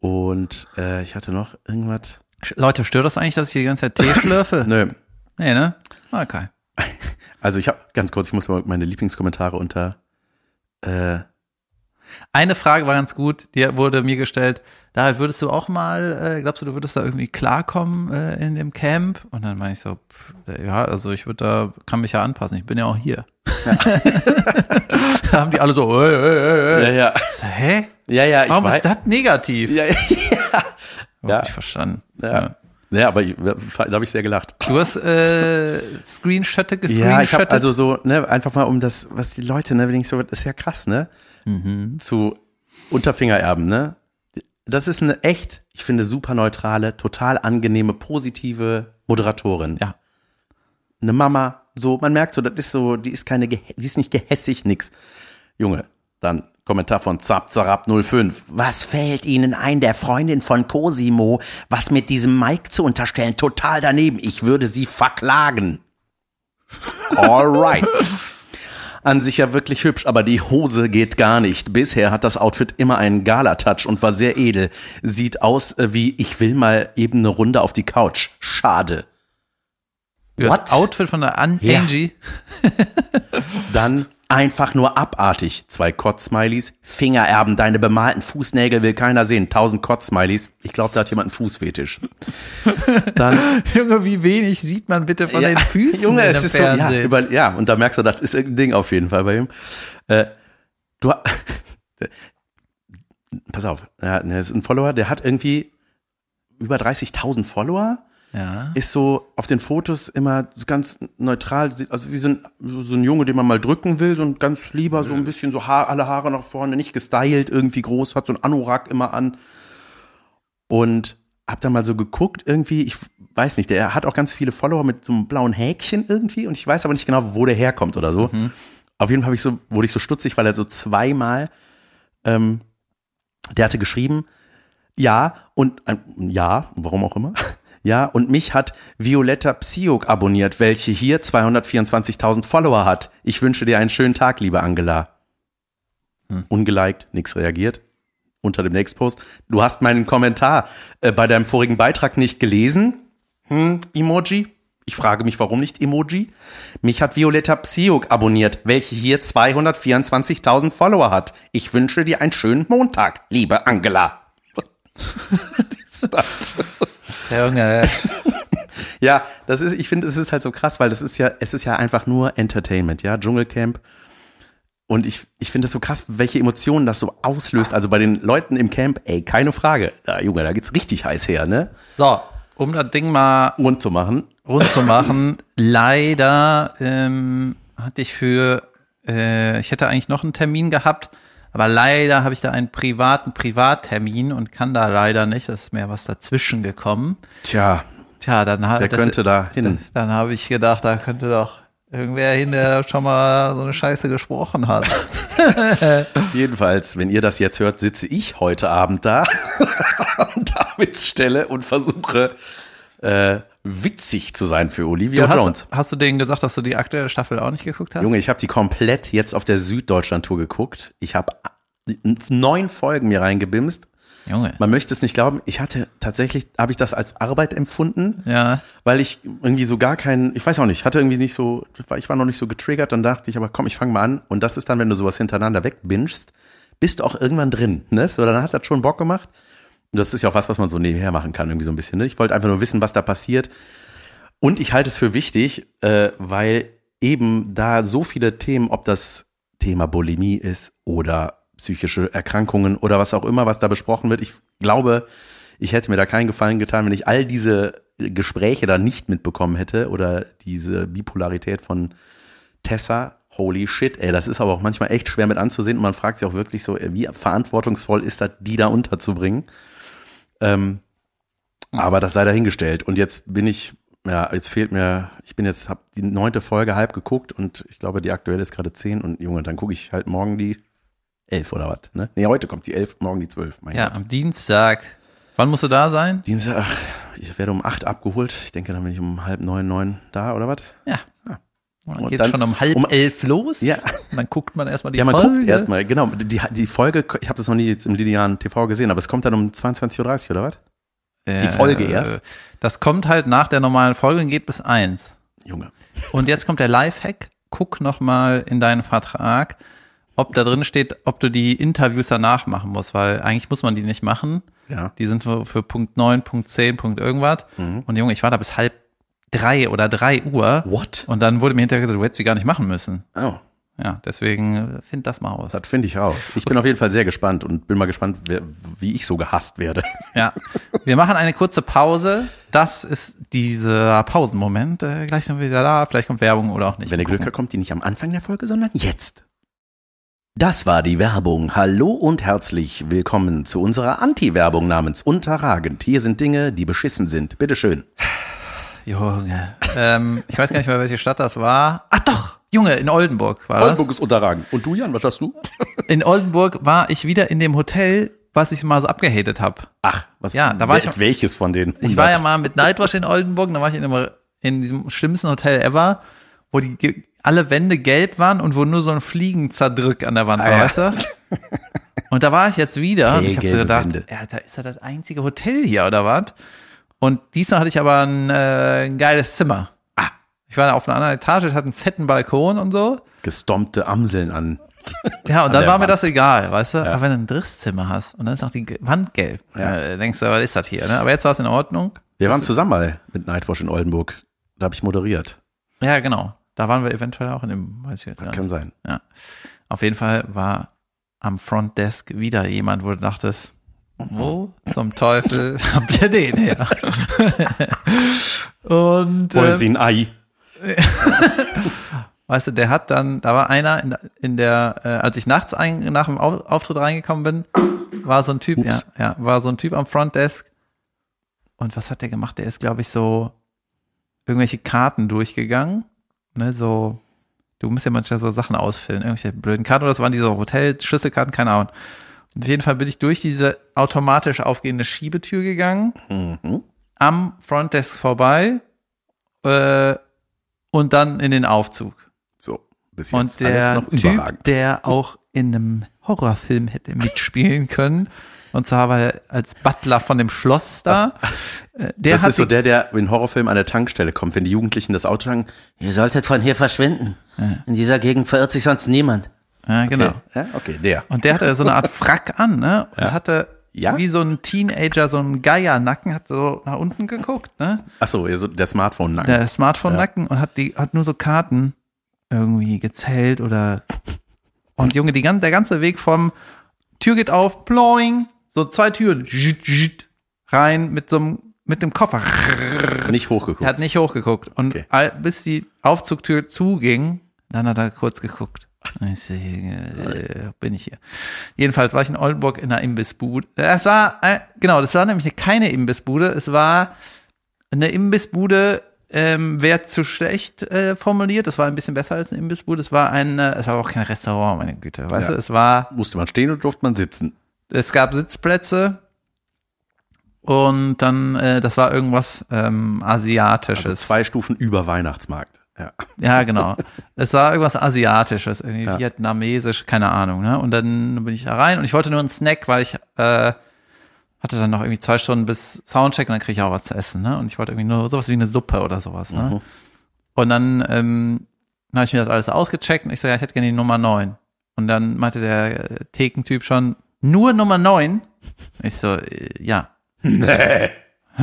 und äh, ich hatte noch irgendwas. Leute, stört das eigentlich, dass ich hier die ganze Zeit Tee schlürfe? Nö. Nee, ne? Okay. Also ich habe ganz kurz, ich muss mal meine Lieblingskommentare unter. Äh, Eine Frage war ganz gut, die wurde mir gestellt. Da würdest du auch mal, äh, glaubst du, du würdest da irgendwie klarkommen äh, in dem Camp? Und dann meine ich so, pff, ja, also ich würde da, kann mich ja anpassen, ich bin ja auch hier. da haben die alle so, äh, äh, äh. ja, ja. So, hä? Ja, ja, ich Warum ist das negativ? Ja, ja. Hab Ja. ich verstanden. Ja. ja, aber ich, da habe ich sehr gelacht. Du hast äh, Screenshotte Ja, ich gescreenshottet. habe also so, ne, einfach mal um das, was die Leute, ne, wenn ich so, das ist ja krass, ne? Zu Unterfingererben, ne? Das ist eine echt, ich finde, super neutrale, total angenehme, positive Moderatorin. Ja. Eine Mama, so, man merkt so, das ist so, die ist keine, die ist nicht gehässig, nix. Junge, dann Kommentar von Zap Zarab 05. Was fällt Ihnen ein, der Freundin von Cosimo, was mit diesem Mike zu unterstellen? Total daneben. Ich würde sie verklagen. Alright. An sich ja wirklich hübsch, aber die Hose geht gar nicht. Bisher hat das Outfit immer einen Gala-Touch und war sehr edel. Sieht aus äh, wie, ich will mal eben eine Runde auf die Couch. Schade. Das What? Outfit von der An Ja. Angie. Dann einfach nur abartig. Zwei Kotz-Smileys. Fingererben, deine bemalten Fußnägel will keiner sehen. Tausend Kotz-Smileys. Ich glaube, da hat jemand einen Fußfetisch. Dann Junge, wie wenig sieht man bitte von den Füßen Junge, in es ist so, ja, Fernsehen? über, ja, und da merkst du, das ist irgendein Ding auf jeden Fall bei ihm. Äh, du, pass auf, ja, das ist ein Follower, der hat irgendwie über 30.000 Follower, ja. ist so auf den Fotos immer so ganz neutral, also wie so ein, so ein Junge, den man mal drücken will, so ein ganz lieber, so ein bisschen so Haar, alle Haare nach vorne, nicht gestylt, irgendwie groß, hat so ein Anorak immer an. Und hab da mal so geguckt, irgendwie, ich weiß nicht, der hat auch ganz viele Follower mit so einem blauen Häkchen irgendwie und ich weiß aber nicht genau, wo der herkommt oder so. Auf jeden Fall ich so, wurde ich so stutzig, weil er so zweimal, ähm, der hatte geschrieben, ja, und äh, ja, warum auch immer. Ja, und mich hat Violetta Psiok abonniert, welche hier 224.000 Follower hat. Ich wünsche dir einen schönen Tag, liebe Angela. Ungeliked, nix reagiert. Unter dem Nextpost. Du hast meinen Kommentar äh, bei deinem vorigen Beitrag nicht gelesen. Hm, Emoji. Ich frage mich, warum nicht Emoji? Mich hat Violetta Psiok abonniert, welche hier 224.000 Follower hat. Ich wünsche dir einen schönen Montag, liebe Angela. Junge, Ja, das ist, ich finde, es ist halt so krass, weil das ist ja, es ist ja einfach nur Entertainment, ja, Dschungelcamp. Und ich, ich finde es so krass, welche Emotionen das so auslöst. Also bei den Leuten im Camp, ey, keine Frage. Da, Junge, da geht's richtig heiß her, ne? so, um das Ding mal Rund zu machen. rund zu machen, leider ähm, hatte ich für, äh, ich hätte eigentlich noch einen Termin gehabt, aber leider habe ich da einen privaten Privattermin und kann da leider nicht. Das ist mir was dazwischen gekommen. Tja, Tja, dann habe der könnte da hin. Dann habe ich gedacht, da könnte doch Irgendwer hinter schon mal so eine Scheiße gesprochen hat. Jedenfalls, wenn ihr das jetzt hört, sitze ich heute Abend da an Davids Stelle und versuche äh, witzig zu sein für Olivia Du Jones. hast, hast du denen gesagt, dass du die aktuelle Staffel auch nicht geguckt hast? Junge, ich habe die komplett jetzt auf der Süddeutschland-Tour geguckt. Ich habe neun Folgen mir reingebimst. Junge. Man möchte es nicht glauben. Ich hatte tatsächlich, habe ich das als Arbeit empfunden, Ja. weil ich irgendwie so gar keinen, ich weiß auch nicht, hatte irgendwie nicht so, ich war noch nicht so getriggert. Dann dachte ich, aber komm, ich fange mal an. Und das ist dann, wenn du sowas hintereinander wegbingst, bist du auch irgendwann drin. Ne? So, dann hat das schon Bock gemacht. Das ist ja auch was, was man so nebenher machen kann, irgendwie so ein bisschen. Ne? Ich wollte einfach nur wissen, was da passiert. Und ich halte es für wichtig, äh, weil eben da so viele Themen, ob das Thema Bulimie ist oder psychische Erkrankungen oder was auch immer, was da besprochen wird. Ich glaube, ich hätte mir da keinen Gefallen getan, wenn ich all diese Gespräche da nicht mitbekommen hätte oder diese Bipolarität von Tessa. Holy shit, ey, das ist aber auch manchmal echt schwer mit anzusehen und man fragt sich auch wirklich so, wie verantwortungsvoll ist das, die da unterzubringen? Ähm, aber das sei dahingestellt. Und jetzt bin ich, ja, jetzt fehlt mir, ich bin jetzt, hab die neunte Folge halb geguckt und ich glaube, die aktuelle ist gerade zehn und Junge, dann gucke ich halt morgen die elf oder was, ne? Nee, heute kommt die elf, morgen die zwölf. Mein Ja, Gott. am Dienstag. Wann musst du da sein? Dienstag, ich werde um acht abgeholt. Ich denke, dann bin ich um halb neun, neun da oder was? Ja. Und dann geht schon um halb um- elf los. Ja. Und dann guckt man erstmal die Ja, man Folge. guckt erstmal, genau. Die, die Folge, ich habe das noch nie jetzt im linearen TV gesehen, aber es kommt dann um 22.30 Uhr oder was? Äh, Folge erst? Das kommt halt nach der normalen Folge und geht bis eins. Junge. Und jetzt kommt der Lifehack. Guck noch mal in deinen Vertrag, ob da drin steht, ob du die Interviews danach machen musst, weil eigentlich muss man die nicht machen. Ja. Die sind für, für Punkt 9, Punkt 10, Punkt irgendwas. Mhm. Und Junge, ich war da bis halb drei oder drei Uhr. What? Und dann wurde mir hinterher gesagt, du hättest sie gar nicht machen müssen. Oh. Ja, deswegen äh, find das mal aus. Das finde ich raus. Ich bin auf jeden Fall sehr gespannt und bin mal gespannt, wer, wie ich so gehasst werde. Ja. Wir machen eine kurze Pause. Das ist dieser Pausenmoment. Äh, gleich sind wir wieder da. Vielleicht kommt Werbung oder auch nicht. Wenn ihr Mal Glück habt, kommt die nicht am Anfang der Folge, sondern jetzt. Das war die Werbung. Hallo und herzlich willkommen zu unserer Anti-Werbung namens Unterragend. Hier sind Dinge, die beschissen sind. Bitteschön. Junge. ähm, ich weiß gar nicht mehr, welche Stadt das war. Ach doch, Junge, in Oldenburg war das. ist unterragend. Und du, Jan, was hast du? In Oldenburg war ich wieder in dem Hotel, was ich mal so abgehatet habe. Ach, was? Ja, da war wel- ich- Welches von den? Ich war ja 100? mal mit Nightwatch in Oldenburg, da war ich in, einem, in diesem schlimmsten Hotel ever, wo die alle Wände gelb waren und wo nur so ein Fliegenzerdrück an der Wand war, Ah, ja. weißt du? Und da war ich jetzt wieder und ich habe so gedacht, Wände. ja, da ist ja das einzige Hotel hier oder was? Und diesmal hatte ich aber ein, äh, ein geiles Zimmer. Ah. Ich war auf einer anderen Etage, es hat einen fetten Balkon und so. Gestompte Amseln an. Ja, und dann war mir Wand. das egal, weißt du? Ja. Aber wenn du ein Drisszimmer hast und dann ist noch die Wand gelb, Ja. äh, denkst du, was ist das hier? Ne? Aber jetzt war es in Ordnung. Wir waren zusammen mal mit Nightwatch in Oldenburg. Da habe ich moderiert. Ja, genau. Da waren wir eventuell auch in dem, weiß ich jetzt gar Kann nicht. sein. Ja. Auf jeden Fall war am Frontdesk wieder jemand, wo du dachtest, wo zum Teufel habt ihr den her? Und Wollen ähm, Sie ein Ei? weißt du, der hat dann, da war einer in, in der, äh, als ich nachts ein, nach dem Au- Auftritt reingekommen bin, war so ein Typ, ja, Ups. ja, war so ein Typ am Frontdesk. Und was hat der gemacht? Der ist, glaube ich, so irgendwelche Karten durchgegangen. Ne, so, du musst ja manchmal so Sachen ausfüllen, irgendwelche blöden Karten, oder das waren diese Hotel-Schlüsselkarten, keine Ahnung. Auf jeden Fall bin ich durch diese automatisch aufgehende Schiebetür gegangen, Mhm. am Frontdesk vorbei äh, und dann in den Aufzug. So, bis jetzt Und der alles noch Typ, der auch in einem Horrorfilm hätte mitspielen können, und zwar war er als Butler von dem Schloss da, äh, der das ist so der, der in Horrorfilmen an der Tankstelle kommt, wenn die Jugendlichen das Auto tanken. Ihr solltet von hier verschwinden. In dieser Gegend verirrt sich sonst niemand. Ja, genau. Okay, ja, okay der. Und der hatte so eine Art Frack an, ne? Und Ja. hatte Ja? wie so ein Teenager, so ein Geiernacken, hat so nach unten geguckt, ne? Ach so, der Smartphone-Nacken. Der Smartphone-Nacken und hat die, hat nur so Karten irgendwie gezählt oder und Junge, die, der ganze Weg vom Tür geht auf, ploing, so zwei Türen, rein mit so einem, mit dem Koffer. Nicht hochgeguckt. Er hat nicht hochgeguckt. Und Okay. bis die Aufzugtür zuging, dann hat er kurz geguckt. Ich sehe, äh, bin ich hier. Jedenfalls war ich in Oldenburg in einer Imbissbude. Das war, äh, genau, das war nämlich keine Imbissbude. Es war eine Imbissbude ähm, wäre zu schlecht äh, formuliert. Das war ein bisschen besser als ein Imbissbude. Es war ein, äh, es war auch kein Restaurant, meine Güte. Weißt Ja. du, es war, Musste man stehen oder durfte man sitzen? es gab Sitzplätze und dann, äh, das war irgendwas ähm, Asiatisches. Also zwei Stufen über Weihnachtsmarkt. Ja. Ja, genau. Es war irgendwas Asiatisches, irgendwie Ja. vietnamesisch, keine Ahnung. Ne? Und dann bin ich da rein und ich wollte nur einen Snack, weil ich äh, hatte dann noch irgendwie zwei Stunden bis Soundcheck und dann kriege ich auch was zu essen. Ne? Und ich wollte irgendwie nur sowas wie eine Suppe oder sowas. Ne? Mhm. Und dann ähm, habe ich mir das alles ausgecheckt und ich so, ja, ich hätte gerne die Nummer 9. Und dann meinte der äh, Thekentyp schon, nur Nummer 9? Ich so, äh, ja. Nee.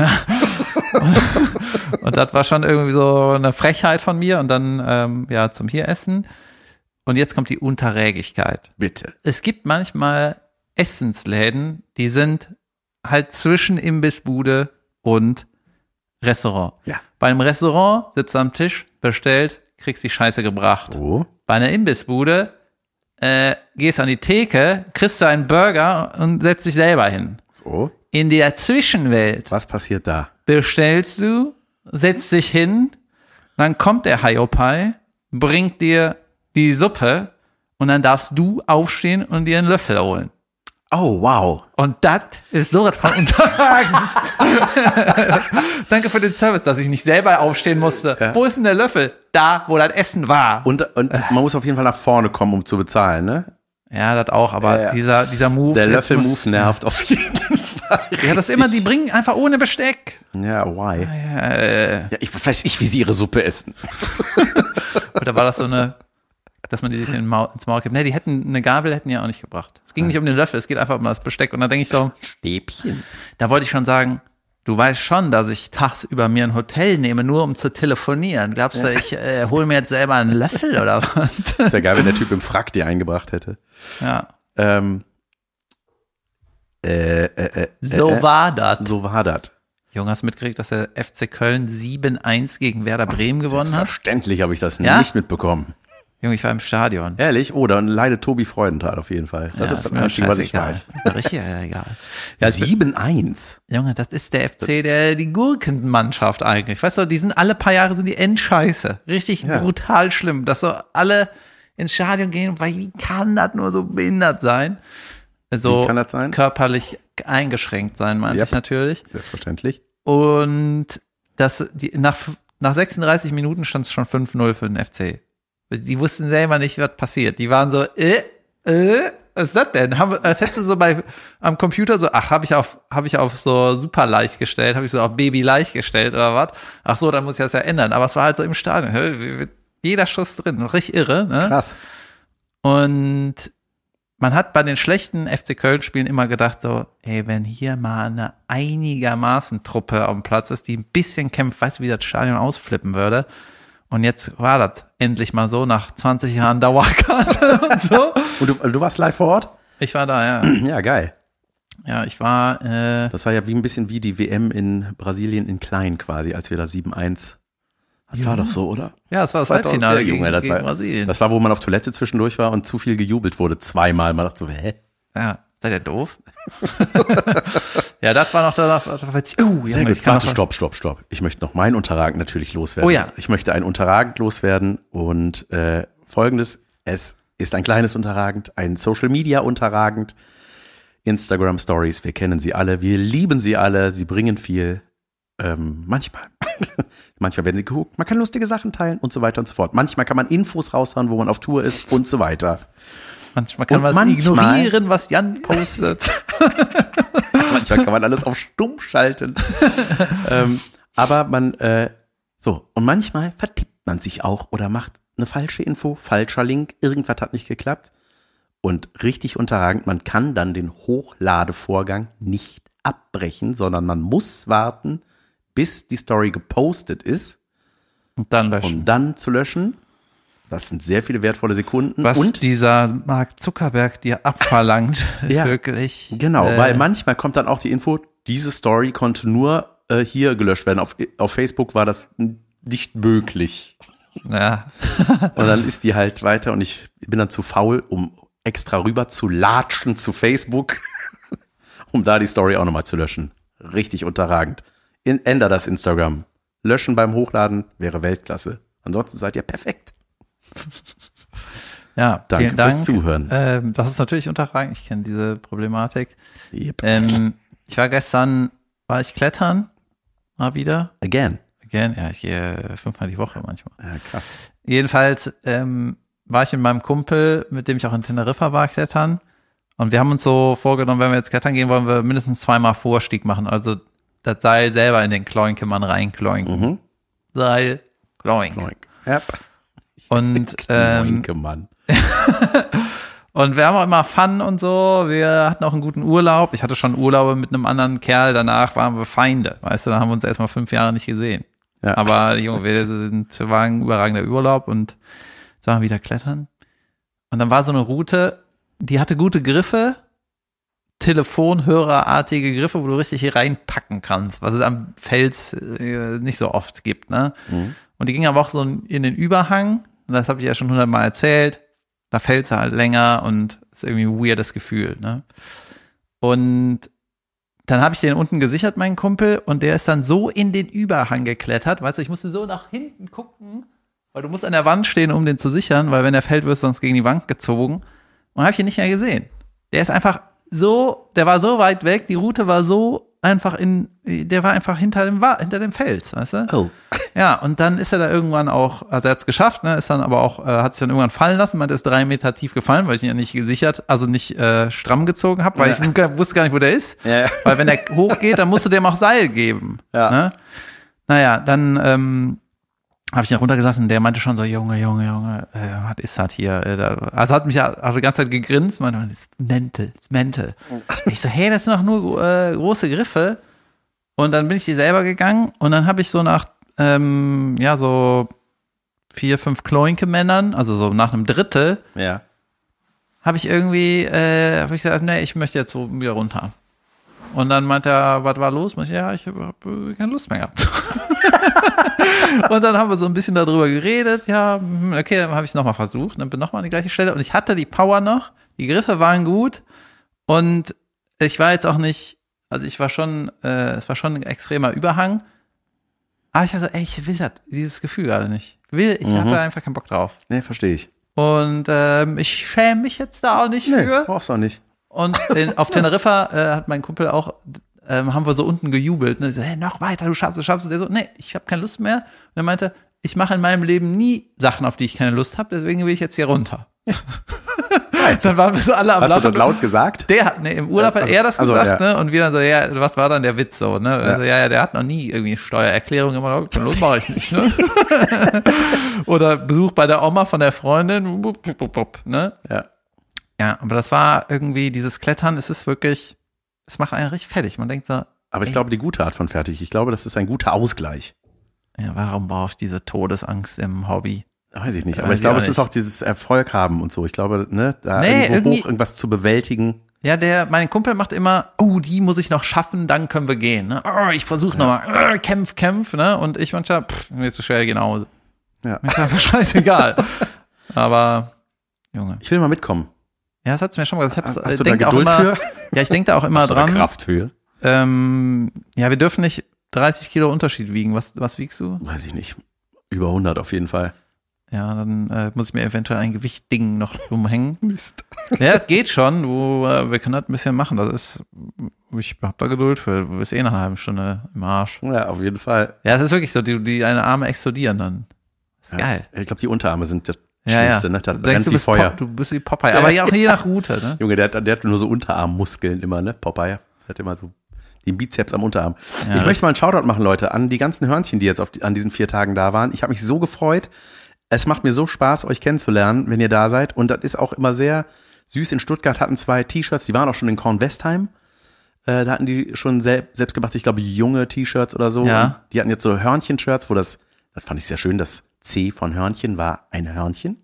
Und das war schon irgendwie so eine Frechheit von mir und dann ähm, ja zum hier essen. Und jetzt kommt die Unterrägigkeit. Bitte. Es gibt manchmal Essensläden, die sind halt zwischen Imbissbude und Restaurant. Ja. Bei einem Restaurant sitzt du am Tisch, bestellt, kriegst die Scheiße gebracht. So. Bei einer Imbissbude äh, gehst an die Theke, kriegst du einen Burger und setzt dich selber hin. So. In der Zwischenwelt Was passiert da? bestellst du, setzt dich hin, dann kommt der Hiopai, bringt dir die Suppe und dann darfst du aufstehen und dir einen Löffel holen. Oh, wow. Und das ist so von unterragend. Danke für den Service, dass ich nicht selber aufstehen musste. Ja. Wo ist denn der Löffel? Da, wo das Essen war. Und, und man muss auf jeden Fall nach vorne kommen, um zu bezahlen, ne? Ja, das auch, aber Ja, ja. dieser, dieser Move. Der Löffel-Move nervt auf jeden Fall. Ja, das immer, die bringen einfach ohne Besteck. Ja, why? Äh, Ja, ich weiß nicht, wie sie ihre Suppe essen. Oder war das so eine, dass man die sich in den Maul, ins Maul kippt? Ne, die hätten, eine Gabel hätten ja auch nicht gebracht. Es ging nicht um den Löffel, es geht einfach um das Besteck. Und da denke ich so, Stäbchen. da wollte ich schon sagen, du weißt schon, dass ich tagsüber mir ein Hotel nehme, nur um zu telefonieren. Glaubst du, ich äh, hole mir jetzt selber einen Löffel oder was? Das wäre geil, wenn der Typ im Frack die eingebracht hätte. ja. Ähm, äh, äh, äh, So äh, war das. So war das. Junge, hast du mitgekriegt, dass der FC Köln 7-1 gegen Werder Bremen gewonnen hat? Selbstverständlich habe ich das Ja? nicht mitbekommen. Junge, ich war im Stadion. Ehrlich? Oh, dann leidet Tobi Freudenthal auf jeden Fall. Das Ja, ist das Einzige, was ich weiß. Richtig ja, egal. Ja, 7-1. Junge, das ist der FC, der die Gurkenmannschaft eigentlich. Weißt du, die sind alle paar Jahre sind die endscheiße. Richtig Ja. brutal schlimm, dass so alle ins Stadion gehen, weil wie kann das nur so behindert sein? So Wie kann das sein? körperlich eingeschränkt sein, meinte Yep. ich natürlich. Selbstverständlich. Und das, die, nach, nach 36 Minuten stand es schon 5-0 für den FC. Die wussten selber nicht, was passiert. Die waren so, äh, äh, was ist das denn? Haben, als hättest du so bei am Computer so, ach, habe ich auf habe ich auf so super leicht gestellt, habe ich so auf Baby leicht gestellt oder was? Ach so, dann muss ich das ja ändern. Aber es war halt so im Stadion. Jeder Schuss drin, richtig irre. Ne? Krass. Und man hat bei den schlechten FC Köln-Spielen immer gedacht, so, ey, wenn hier mal eine einigermaßen Truppe am Platz ist, die ein bisschen kämpft, weißt du, wie das Stadion ausflippen würde. Und jetzt war das endlich mal so, nach 20 Jahren Dauerkarte und so. Und du, du warst live vor Ort? Ich war da, ja. Ja, geil. Ja, ich war, äh, Das war ja wie ein bisschen wie die WM in Brasilien in klein quasi, als wir da 7-1. Das war doch so, oder? ja, es war das 2000 Halbfinale ja, gegen, Junge, das gegen war, Brasilien. Das war, wo man auf Toilette zwischendurch war und zu viel gejubelt wurde. Zweimal. Man dachte so, hä? ja, seid ihr doof? ja, das war noch da, da, da jetzt, oh, Sehr Junge, gut. Warte, stopp, stopp, stopp. Ich möchte noch mein Unterragend natürlich loswerden. Oh ja. Ich möchte ein Unterragend loswerden und äh, folgendes. Es ist ein kleines Unterragend, ein Social Media Unterragend. Instagram Stories, wir kennen sie alle, wir lieben sie alle, sie bringen viel. Ähm, manchmal. manchmal werden sie gehuckt, man kann lustige Sachen teilen und so weiter und so fort. Manchmal kann man Infos raushauen, wo man auf Tour ist und so weiter. manchmal kann man es ignorieren, was Jan postet. Manchmal kann man alles auf stumm schalten. ähm, aber man, äh, so, und manchmal vertippt man sich auch oder macht eine falsche Info, falscher Link, irgendwas hat nicht geklappt. Und richtig unterragend, man kann dann den Hochladevorgang nicht abbrechen, sondern man muss warten, bis die Story gepostet ist, Und dann löschen. um dann zu löschen. Das sind sehr viele wertvolle Sekunden. Was und dieser Mark Zuckerberg dir abverlangt, ist Ja, wirklich. Genau, äh, weil manchmal kommt dann auch die Info, diese Story konnte nur äh, hier gelöscht werden. Auf, auf Facebook war das nicht möglich. Ja, Und dann ist die halt weiter und ich bin dann zu faul, um extra rüber zu latschen zu Facebook, um da die Story auch nochmal zu löschen. Richtig unterragend. In, änder das Instagram. löschen beim Hochladen wäre Weltklasse. Ansonsten seid ihr perfekt. Ja, Danke Dank. fürs Zuhören. Ähm, das ist natürlich unterragend. Ich kenne diese Problematik. Yep. Ähm, ich war gestern, war ich klettern, mal wieder. Again. Again, ja, ich gehe fünfmal die Woche manchmal. Ja, krass. Jedenfalls ähm, war ich mit meinem Kumpel, mit dem ich auch in Teneriffa war, klettern. Und wir haben uns so vorgenommen, wenn wir jetzt klettern gehen, wollen wir mindestens zweimal Vorstieg machen. Also das Seil selber in den Kloinkemann reinkloinken. Mhm. Seil, kloink. Kloink. Yep. Und, ähm, Mann. und wir haben auch immer Fun und so. Wir hatten auch einen guten Urlaub. Ich hatte schon Urlaube mit einem anderen Kerl. Danach waren wir Feinde. Weißt du, da haben wir uns erstmal fünf Jahre nicht gesehen. Ja. Aber Junge, wir sind, waren ein überragender Urlaub und wir wieder klettern. Und dann war so eine Route, die hatte gute Griffe, Telefonhörerartige Griffe, wo du richtig hier reinpacken kannst, was es am Fels äh, nicht so oft gibt, ne? Mhm. Und die ging aber auch so in den Überhang, und das habe ich ja schon hundertmal erzählt. Da fällt sie halt länger und ist irgendwie ein weirdes Gefühl, ne? Und dann habe ich den unten gesichert, meinen Kumpel, und der ist dann so in den Überhang geklettert. Weißt du, ich musste so nach hinten gucken, weil du musst an der Wand stehen, um den zu sichern, weil wenn der fällt, wirst du sonst gegen die Wand gezogen. Und habe ich ihn nicht mehr gesehen. Der ist einfach so, der war so weit weg, die Route war so einfach in, der war einfach hinter dem, hinter dem Fels, weißt du? Oh. Ja, und dann ist er da irgendwann auch, also er hat es geschafft, ne, ist dann aber auch, äh, hat sich dann irgendwann fallen lassen, meinte, er ist drei Meter tief gefallen, weil ich ihn ja nicht gesichert, also nicht äh, stramm gezogen habe, weil Ja. ich gar- wusste gar nicht, wo der ist. Ja, ja. Weil wenn der hochgeht, dann musst du dem auch Seil geben. Ja. Ne? Naja, dann ähm, habe ich ihn runtergelassen, der meinte schon so, Junge, Junge, Junge, äh, was ist das hier? Äh, da, also hat mich ja hat die ganze Zeit gegrinst, meinte, das ist mental, das ist mental. Ich so, hey, das sind doch nur äh, große Griffe. Und dann bin ich die selber gegangen und dann habe ich so nach, ähm, ja, so vier, fünf Kloinke-Männern, also so nach einem Drittel, Ja. habe ich irgendwie, äh, habe ich gesagt, nee, ich möchte jetzt so wieder runter. Und dann meinte er, was war los? Ich, ja, ich habe äh, keine Lust mehr gehabt. und dann haben wir so ein bisschen darüber geredet. Ja, hm, okay, dann habe ich es nochmal versucht. Dann bin nochmal an die gleiche Stelle. Und ich hatte die Power noch. Die Griffe waren gut. Und ich war jetzt auch nicht, also ich war schon, äh, es war schon ein extremer Überhang. Aber ich hatte, ey, ich will das, dieses Gefühl gerade nicht. Will, ich hatte einfach keinen Bock drauf. Nee, verstehe ich. Und ähm, ich schäme mich jetzt da auch nicht Nee, für. brauchst du auch nicht. Und in, auf Teneriffa äh, hat mein Kumpel auch, ähm, haben wir so unten gejubelt. Ne? So, hey, noch weiter, du schaffst es, du schaffst es. Der so, nee, ich habe keine Lust mehr. Und er meinte, ich mache in meinem Leben nie Sachen, auf die ich keine Lust habe, deswegen will ich jetzt hier runter. dann waren wir so alle am Hast du Lachen. das laut gesagt? Der hat, ne, im Urlaub hat Also- er das also, gesagt, ja. ne? Und wir dann so, ja, was war dann der Witz so, ne? Also, ja, ja, der hat noch nie irgendwie Steuererklärung gemacht, oh, los mache ich nicht, ne? Oder Besuch bei der Oma von der Freundin, bup, bup, bup, bup, ne? Ja. Ja, aber das war irgendwie, dieses Klettern, es ist wirklich, es macht einen richtig fertig. Man denkt so, Aber ich glaube, die gute Art von fertig. Ich glaube, das ist ein guter Ausgleich. ja, warum brauche ich diese Todesangst im Hobby? Weiß ich nicht. Weiß Aber ich ich glaube, es ist auch dieses Erfolg haben und so. Ich glaube, ne, da Nee, irgendwo irgendwie- hoch irgendwas zu bewältigen. Ja, der, mein Kumpel macht immer, oh, die muss ich noch schaffen, dann können wir gehen. Ne? Oh, ich versuche nochmal, oh, kämpf, kämpf, ne? Und ich manchmal, pff, mir ist zu schwer, genau. Ja. Mir ist einfach scheißegal. Aber, Junge. Ich will mal mitkommen. Ja, das hat's mir schon mal gesagt. Ich hab's, Hast äh, du da denk auch Geduld immer, für? Ja, ich denke da auch immer Hast du da dran. Kraft für? Ähm, ja, wir dürfen nicht 30 Kilo Unterschied wiegen. Was, was wiegst du? Weiß ich nicht. Über 100 auf jeden Fall. Ja, dann äh, muss ich mir eventuell ein Gewichtding noch umhängen. Mist. Ja, das geht schon. Du, äh, wir können das ein bisschen machen. Das ist, ich hab da Geduld für. Du bist eh nach einer halben Stunde im Arsch. Ja, auf jeden Fall. Ja, es ist wirklich so. Die, die deine Arme explodieren dann. Ist Ja. geil. Ich glaube, die Unterarme sind das Ja, ja. Ne? Brennt denkst, du bist, Feuer. Pop, du bist wie Popeye. Aber ja, auch je nach Route, ne? Junge, der hat, der hat nur so Unterarmmuskeln immer, ne? Popeye. Der hat immer so den Bizeps am Unterarm. Ja, ich möchte mal einen Shoutout machen, Leute, an die ganzen Hörnchen, die jetzt auf die, an diesen vier Tagen da waren. Ich habe mich so gefreut. Es macht mir so Spaß, euch kennenzulernen, wenn ihr da seid. Und das ist auch immer sehr süß. In Stuttgart hatten zwei T-Shirts, die waren auch schon in Kornwestheim. Äh, da hatten die schon sel selbst gemacht, ich glaube, junge T-Shirts oder so. Ja. Und die hatten jetzt so Hörnchen-Shirts, wo das, das fand ich sehr schön, das C von Hörnchen war ein Hörnchen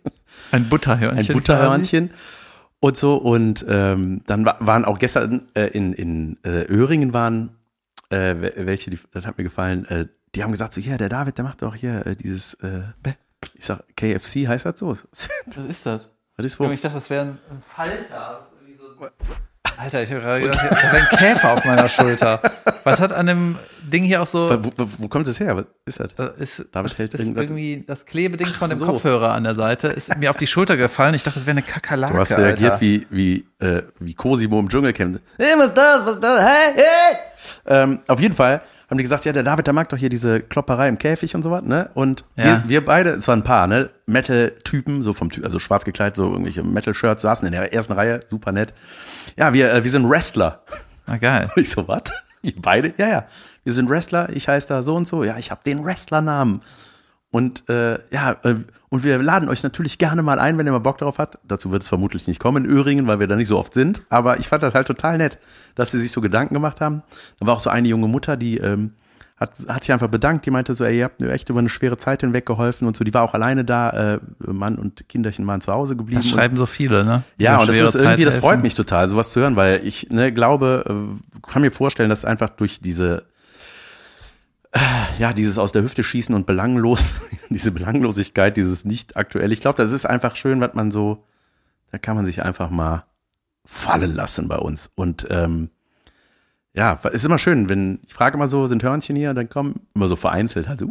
Ein Butterhörnchen. ein Butterhörnchen und so. Und ähm, dann wa- waren auch gestern äh, in, in äh, Öhringen waren äh, wel- welche, die, das hat mir gefallen, äh, die haben gesagt so, ja, der David, der macht doch hier äh, dieses, äh, ich sag, KFC heißt das so? Was ist das? Was ist wo? Ich dachte, das wäre ein ein Falter. Das ist irgendwie so Alter, ich habe gerade gedacht, ich habe einen Käfer auf meiner Schulter. Was hat an dem Ding hier auch so. Wo, wo, wo kommt das her? Was ist das? Das ist, David hält das irgendwie das Klebeding von dem so. Kopfhörer an der Seite ist mir auf die Schulter gefallen. Ich dachte, das wäre eine Kakerlake. Du hast reagiert Alter. wie, wie, äh, wie Cosimo im Dschungelcamp. Hey, was ist das? Was ist das? Hey, hey! Ähm, auf jeden Fall haben die gesagt, ja, der David, der mag doch hier diese Klopperei im Käfig und so was, ne? Und Ja. wir, wir beide, es waren ein paar, ne? Metal-Typen, so vom Typ, also schwarz gekleidet, so irgendwelche Metal-Shirts, saßen in der ersten Reihe, super nett. Ja, wir, äh, wir sind Wrestler. Ah, geil. Und ich so, was? Beide? Ja, ja. Wir sind Wrestler, ich heiße da so und so. Ja, ich habe den Wrestlernamen. Und äh, ja, äh, und wir laden euch natürlich gerne mal ein, wenn ihr mal Bock drauf habt. Dazu wird es vermutlich nicht kommen in Öhringen, weil wir da nicht so oft sind. Aber ich fand das halt total nett, dass sie sich so Gedanken gemacht haben. Da war auch so eine junge Mutter, die ähm, hat, hat sich einfach bedankt. Die meinte so, ey, ihr habt mir echt über eine schwere Zeit hinweg geholfen und so. Die war auch alleine da. Äh, Mann und Kinderchen waren zu Hause geblieben. Das schreiben so viele, ne? ja, Über und das ist irgendwie, Zeit das freut helfen. mich total, sowas zu hören, weil ich ne, glaube, äh, kann mir vorstellen, dass einfach durch diese, ja, dieses aus der Hüfte schießen und belanglos, diese Belanglosigkeit, dieses nicht aktuell. Ich glaube, das ist einfach schön, was man so, da kann man sich einfach mal fallen lassen bei uns. Und ähm, ja, ist immer schön, wenn, ich frage immer so, sind Hörnchen hier? Dann kommen immer so vereinzelt halt so.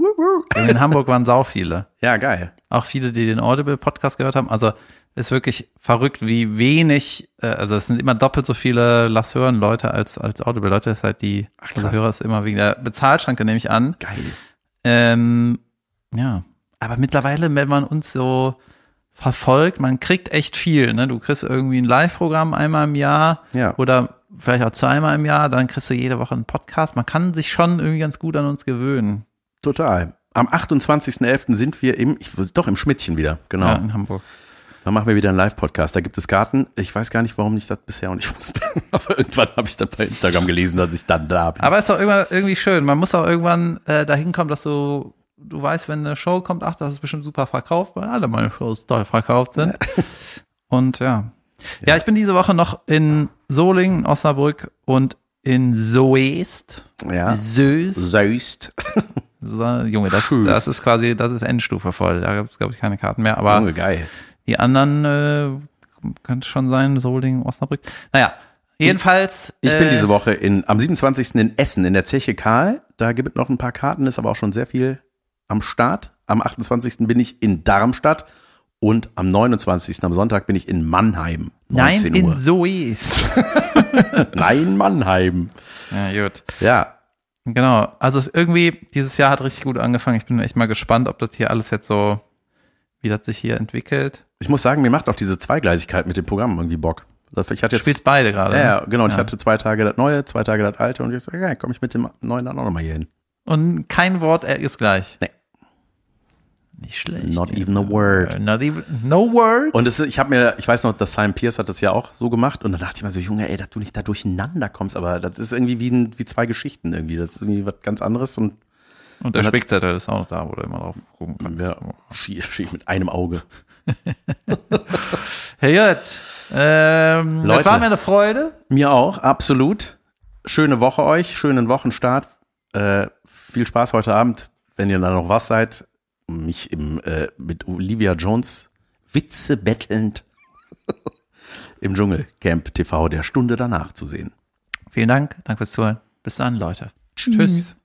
In Hamburg waren sau viele. ja, geil. Auch viele, die den Audible-Podcast gehört haben. Also ist wirklich verrückt, wie wenig, äh, also es sind immer doppelt so viele Lass hören Leute als, als Audible-Leute. Das ist halt die, also krass. Hörer ist immer wegen der Bezahlschranke, nehme ich an. Geil. Ähm, ja, aber mittlerweile, wenn man uns so verfolgt, man kriegt echt viel. Ne? Du kriegst irgendwie ein Live-Programm einmal im Jahr Ja. oder vielleicht auch zweimal im Jahr, dann kriegst du jede Woche einen Podcast. Man kann sich schon irgendwie ganz gut an uns gewöhnen. Total. Am 28.11. sind wir im, ich, doch im Schmidtchen wieder, genau. Ja, in Hamburg. Dann machen wir wieder einen Live-Podcast. Da gibt es Karten. Ich weiß gar nicht, warum ich das bisher auch nicht wusste. Aber irgendwann habe ich dann bei Instagram gelesen, dass ich dann da bin. Aber ist doch irgendwann irgendwie schön. Man muss auch irgendwann äh, dahin kommen, dass du, du weißt, wenn eine Show kommt, ach, das ist bestimmt super verkauft, weil alle meine Shows toll verkauft sind. Und ja. ja. ich bin diese Woche noch in Solingen, Osnabrück und in Soest. ja. Soest. Söst. So, Junge, das, das ist quasi, das ist Endstufe voll. Da gibt es, glaube ich, keine Karten mehr. Aber Junge, geil. Die anderen äh, könnte schon sein, Solingen, Osnabrück. Naja, jedenfalls. Ich bin äh, diese Woche in, am 27. in Essen in der Zeche Karl. Da gibt es noch ein paar Karten, ist aber auch schon sehr viel am Start. Am 28. bin ich in Darmstadt und am 29. am Sonntag bin ich in Mannheim. Nein, 19 in Uhr. Soest. Nein, Mannheim. ja, gut. Ja, Genau, also es irgendwie, dieses Jahr hat richtig gut angefangen. Ich bin echt mal gespannt, ob das hier alles jetzt so, wie das sich hier entwickelt. ich muss sagen, mir macht auch diese Zweigleisigkeit mit dem Programm irgendwie Bock. Ich hatte Du jetzt spielst beide gerade. Ja, ne? ja, genau. Und ich Ja. hatte zwei Tage das Neue, zwei Tage das Alte und ich so, ja, komme ich mit dem Neuen dann auch nochmal hier hin. Und kein Wort äh, ist gleich. Nee. Nicht schlecht. Not even a word. Not even, no word. Und es, ich habe mir, ich weiß noch, dass Simon Pierce hat das ja auch so gemacht und da dachte ich mir so, Junge, ey, dass du nicht da durcheinander kommst, aber das ist irgendwie wie, ein, wie zwei Geschichten irgendwie. Das ist irgendwie was ganz anderes und Und der Spickzettel ist auch noch da, wo du immer drauf gucken kannst. ja, schief, mit einem Auge. Hey, gut. Ähm, das Leute. war mir eine Freude. Mir auch, absolut. Schöne Woche euch, schönen Wochenstart. Äh, viel Spaß heute Abend, wenn ihr da noch was seid. Mich im, äh, mit Olivia Jones Witze bettelnd im Dschungelcamp TV der Stunde danach zu sehen. Vielen Dank. Danke fürs Zuhören. Bis dann, Leute. Tschüss.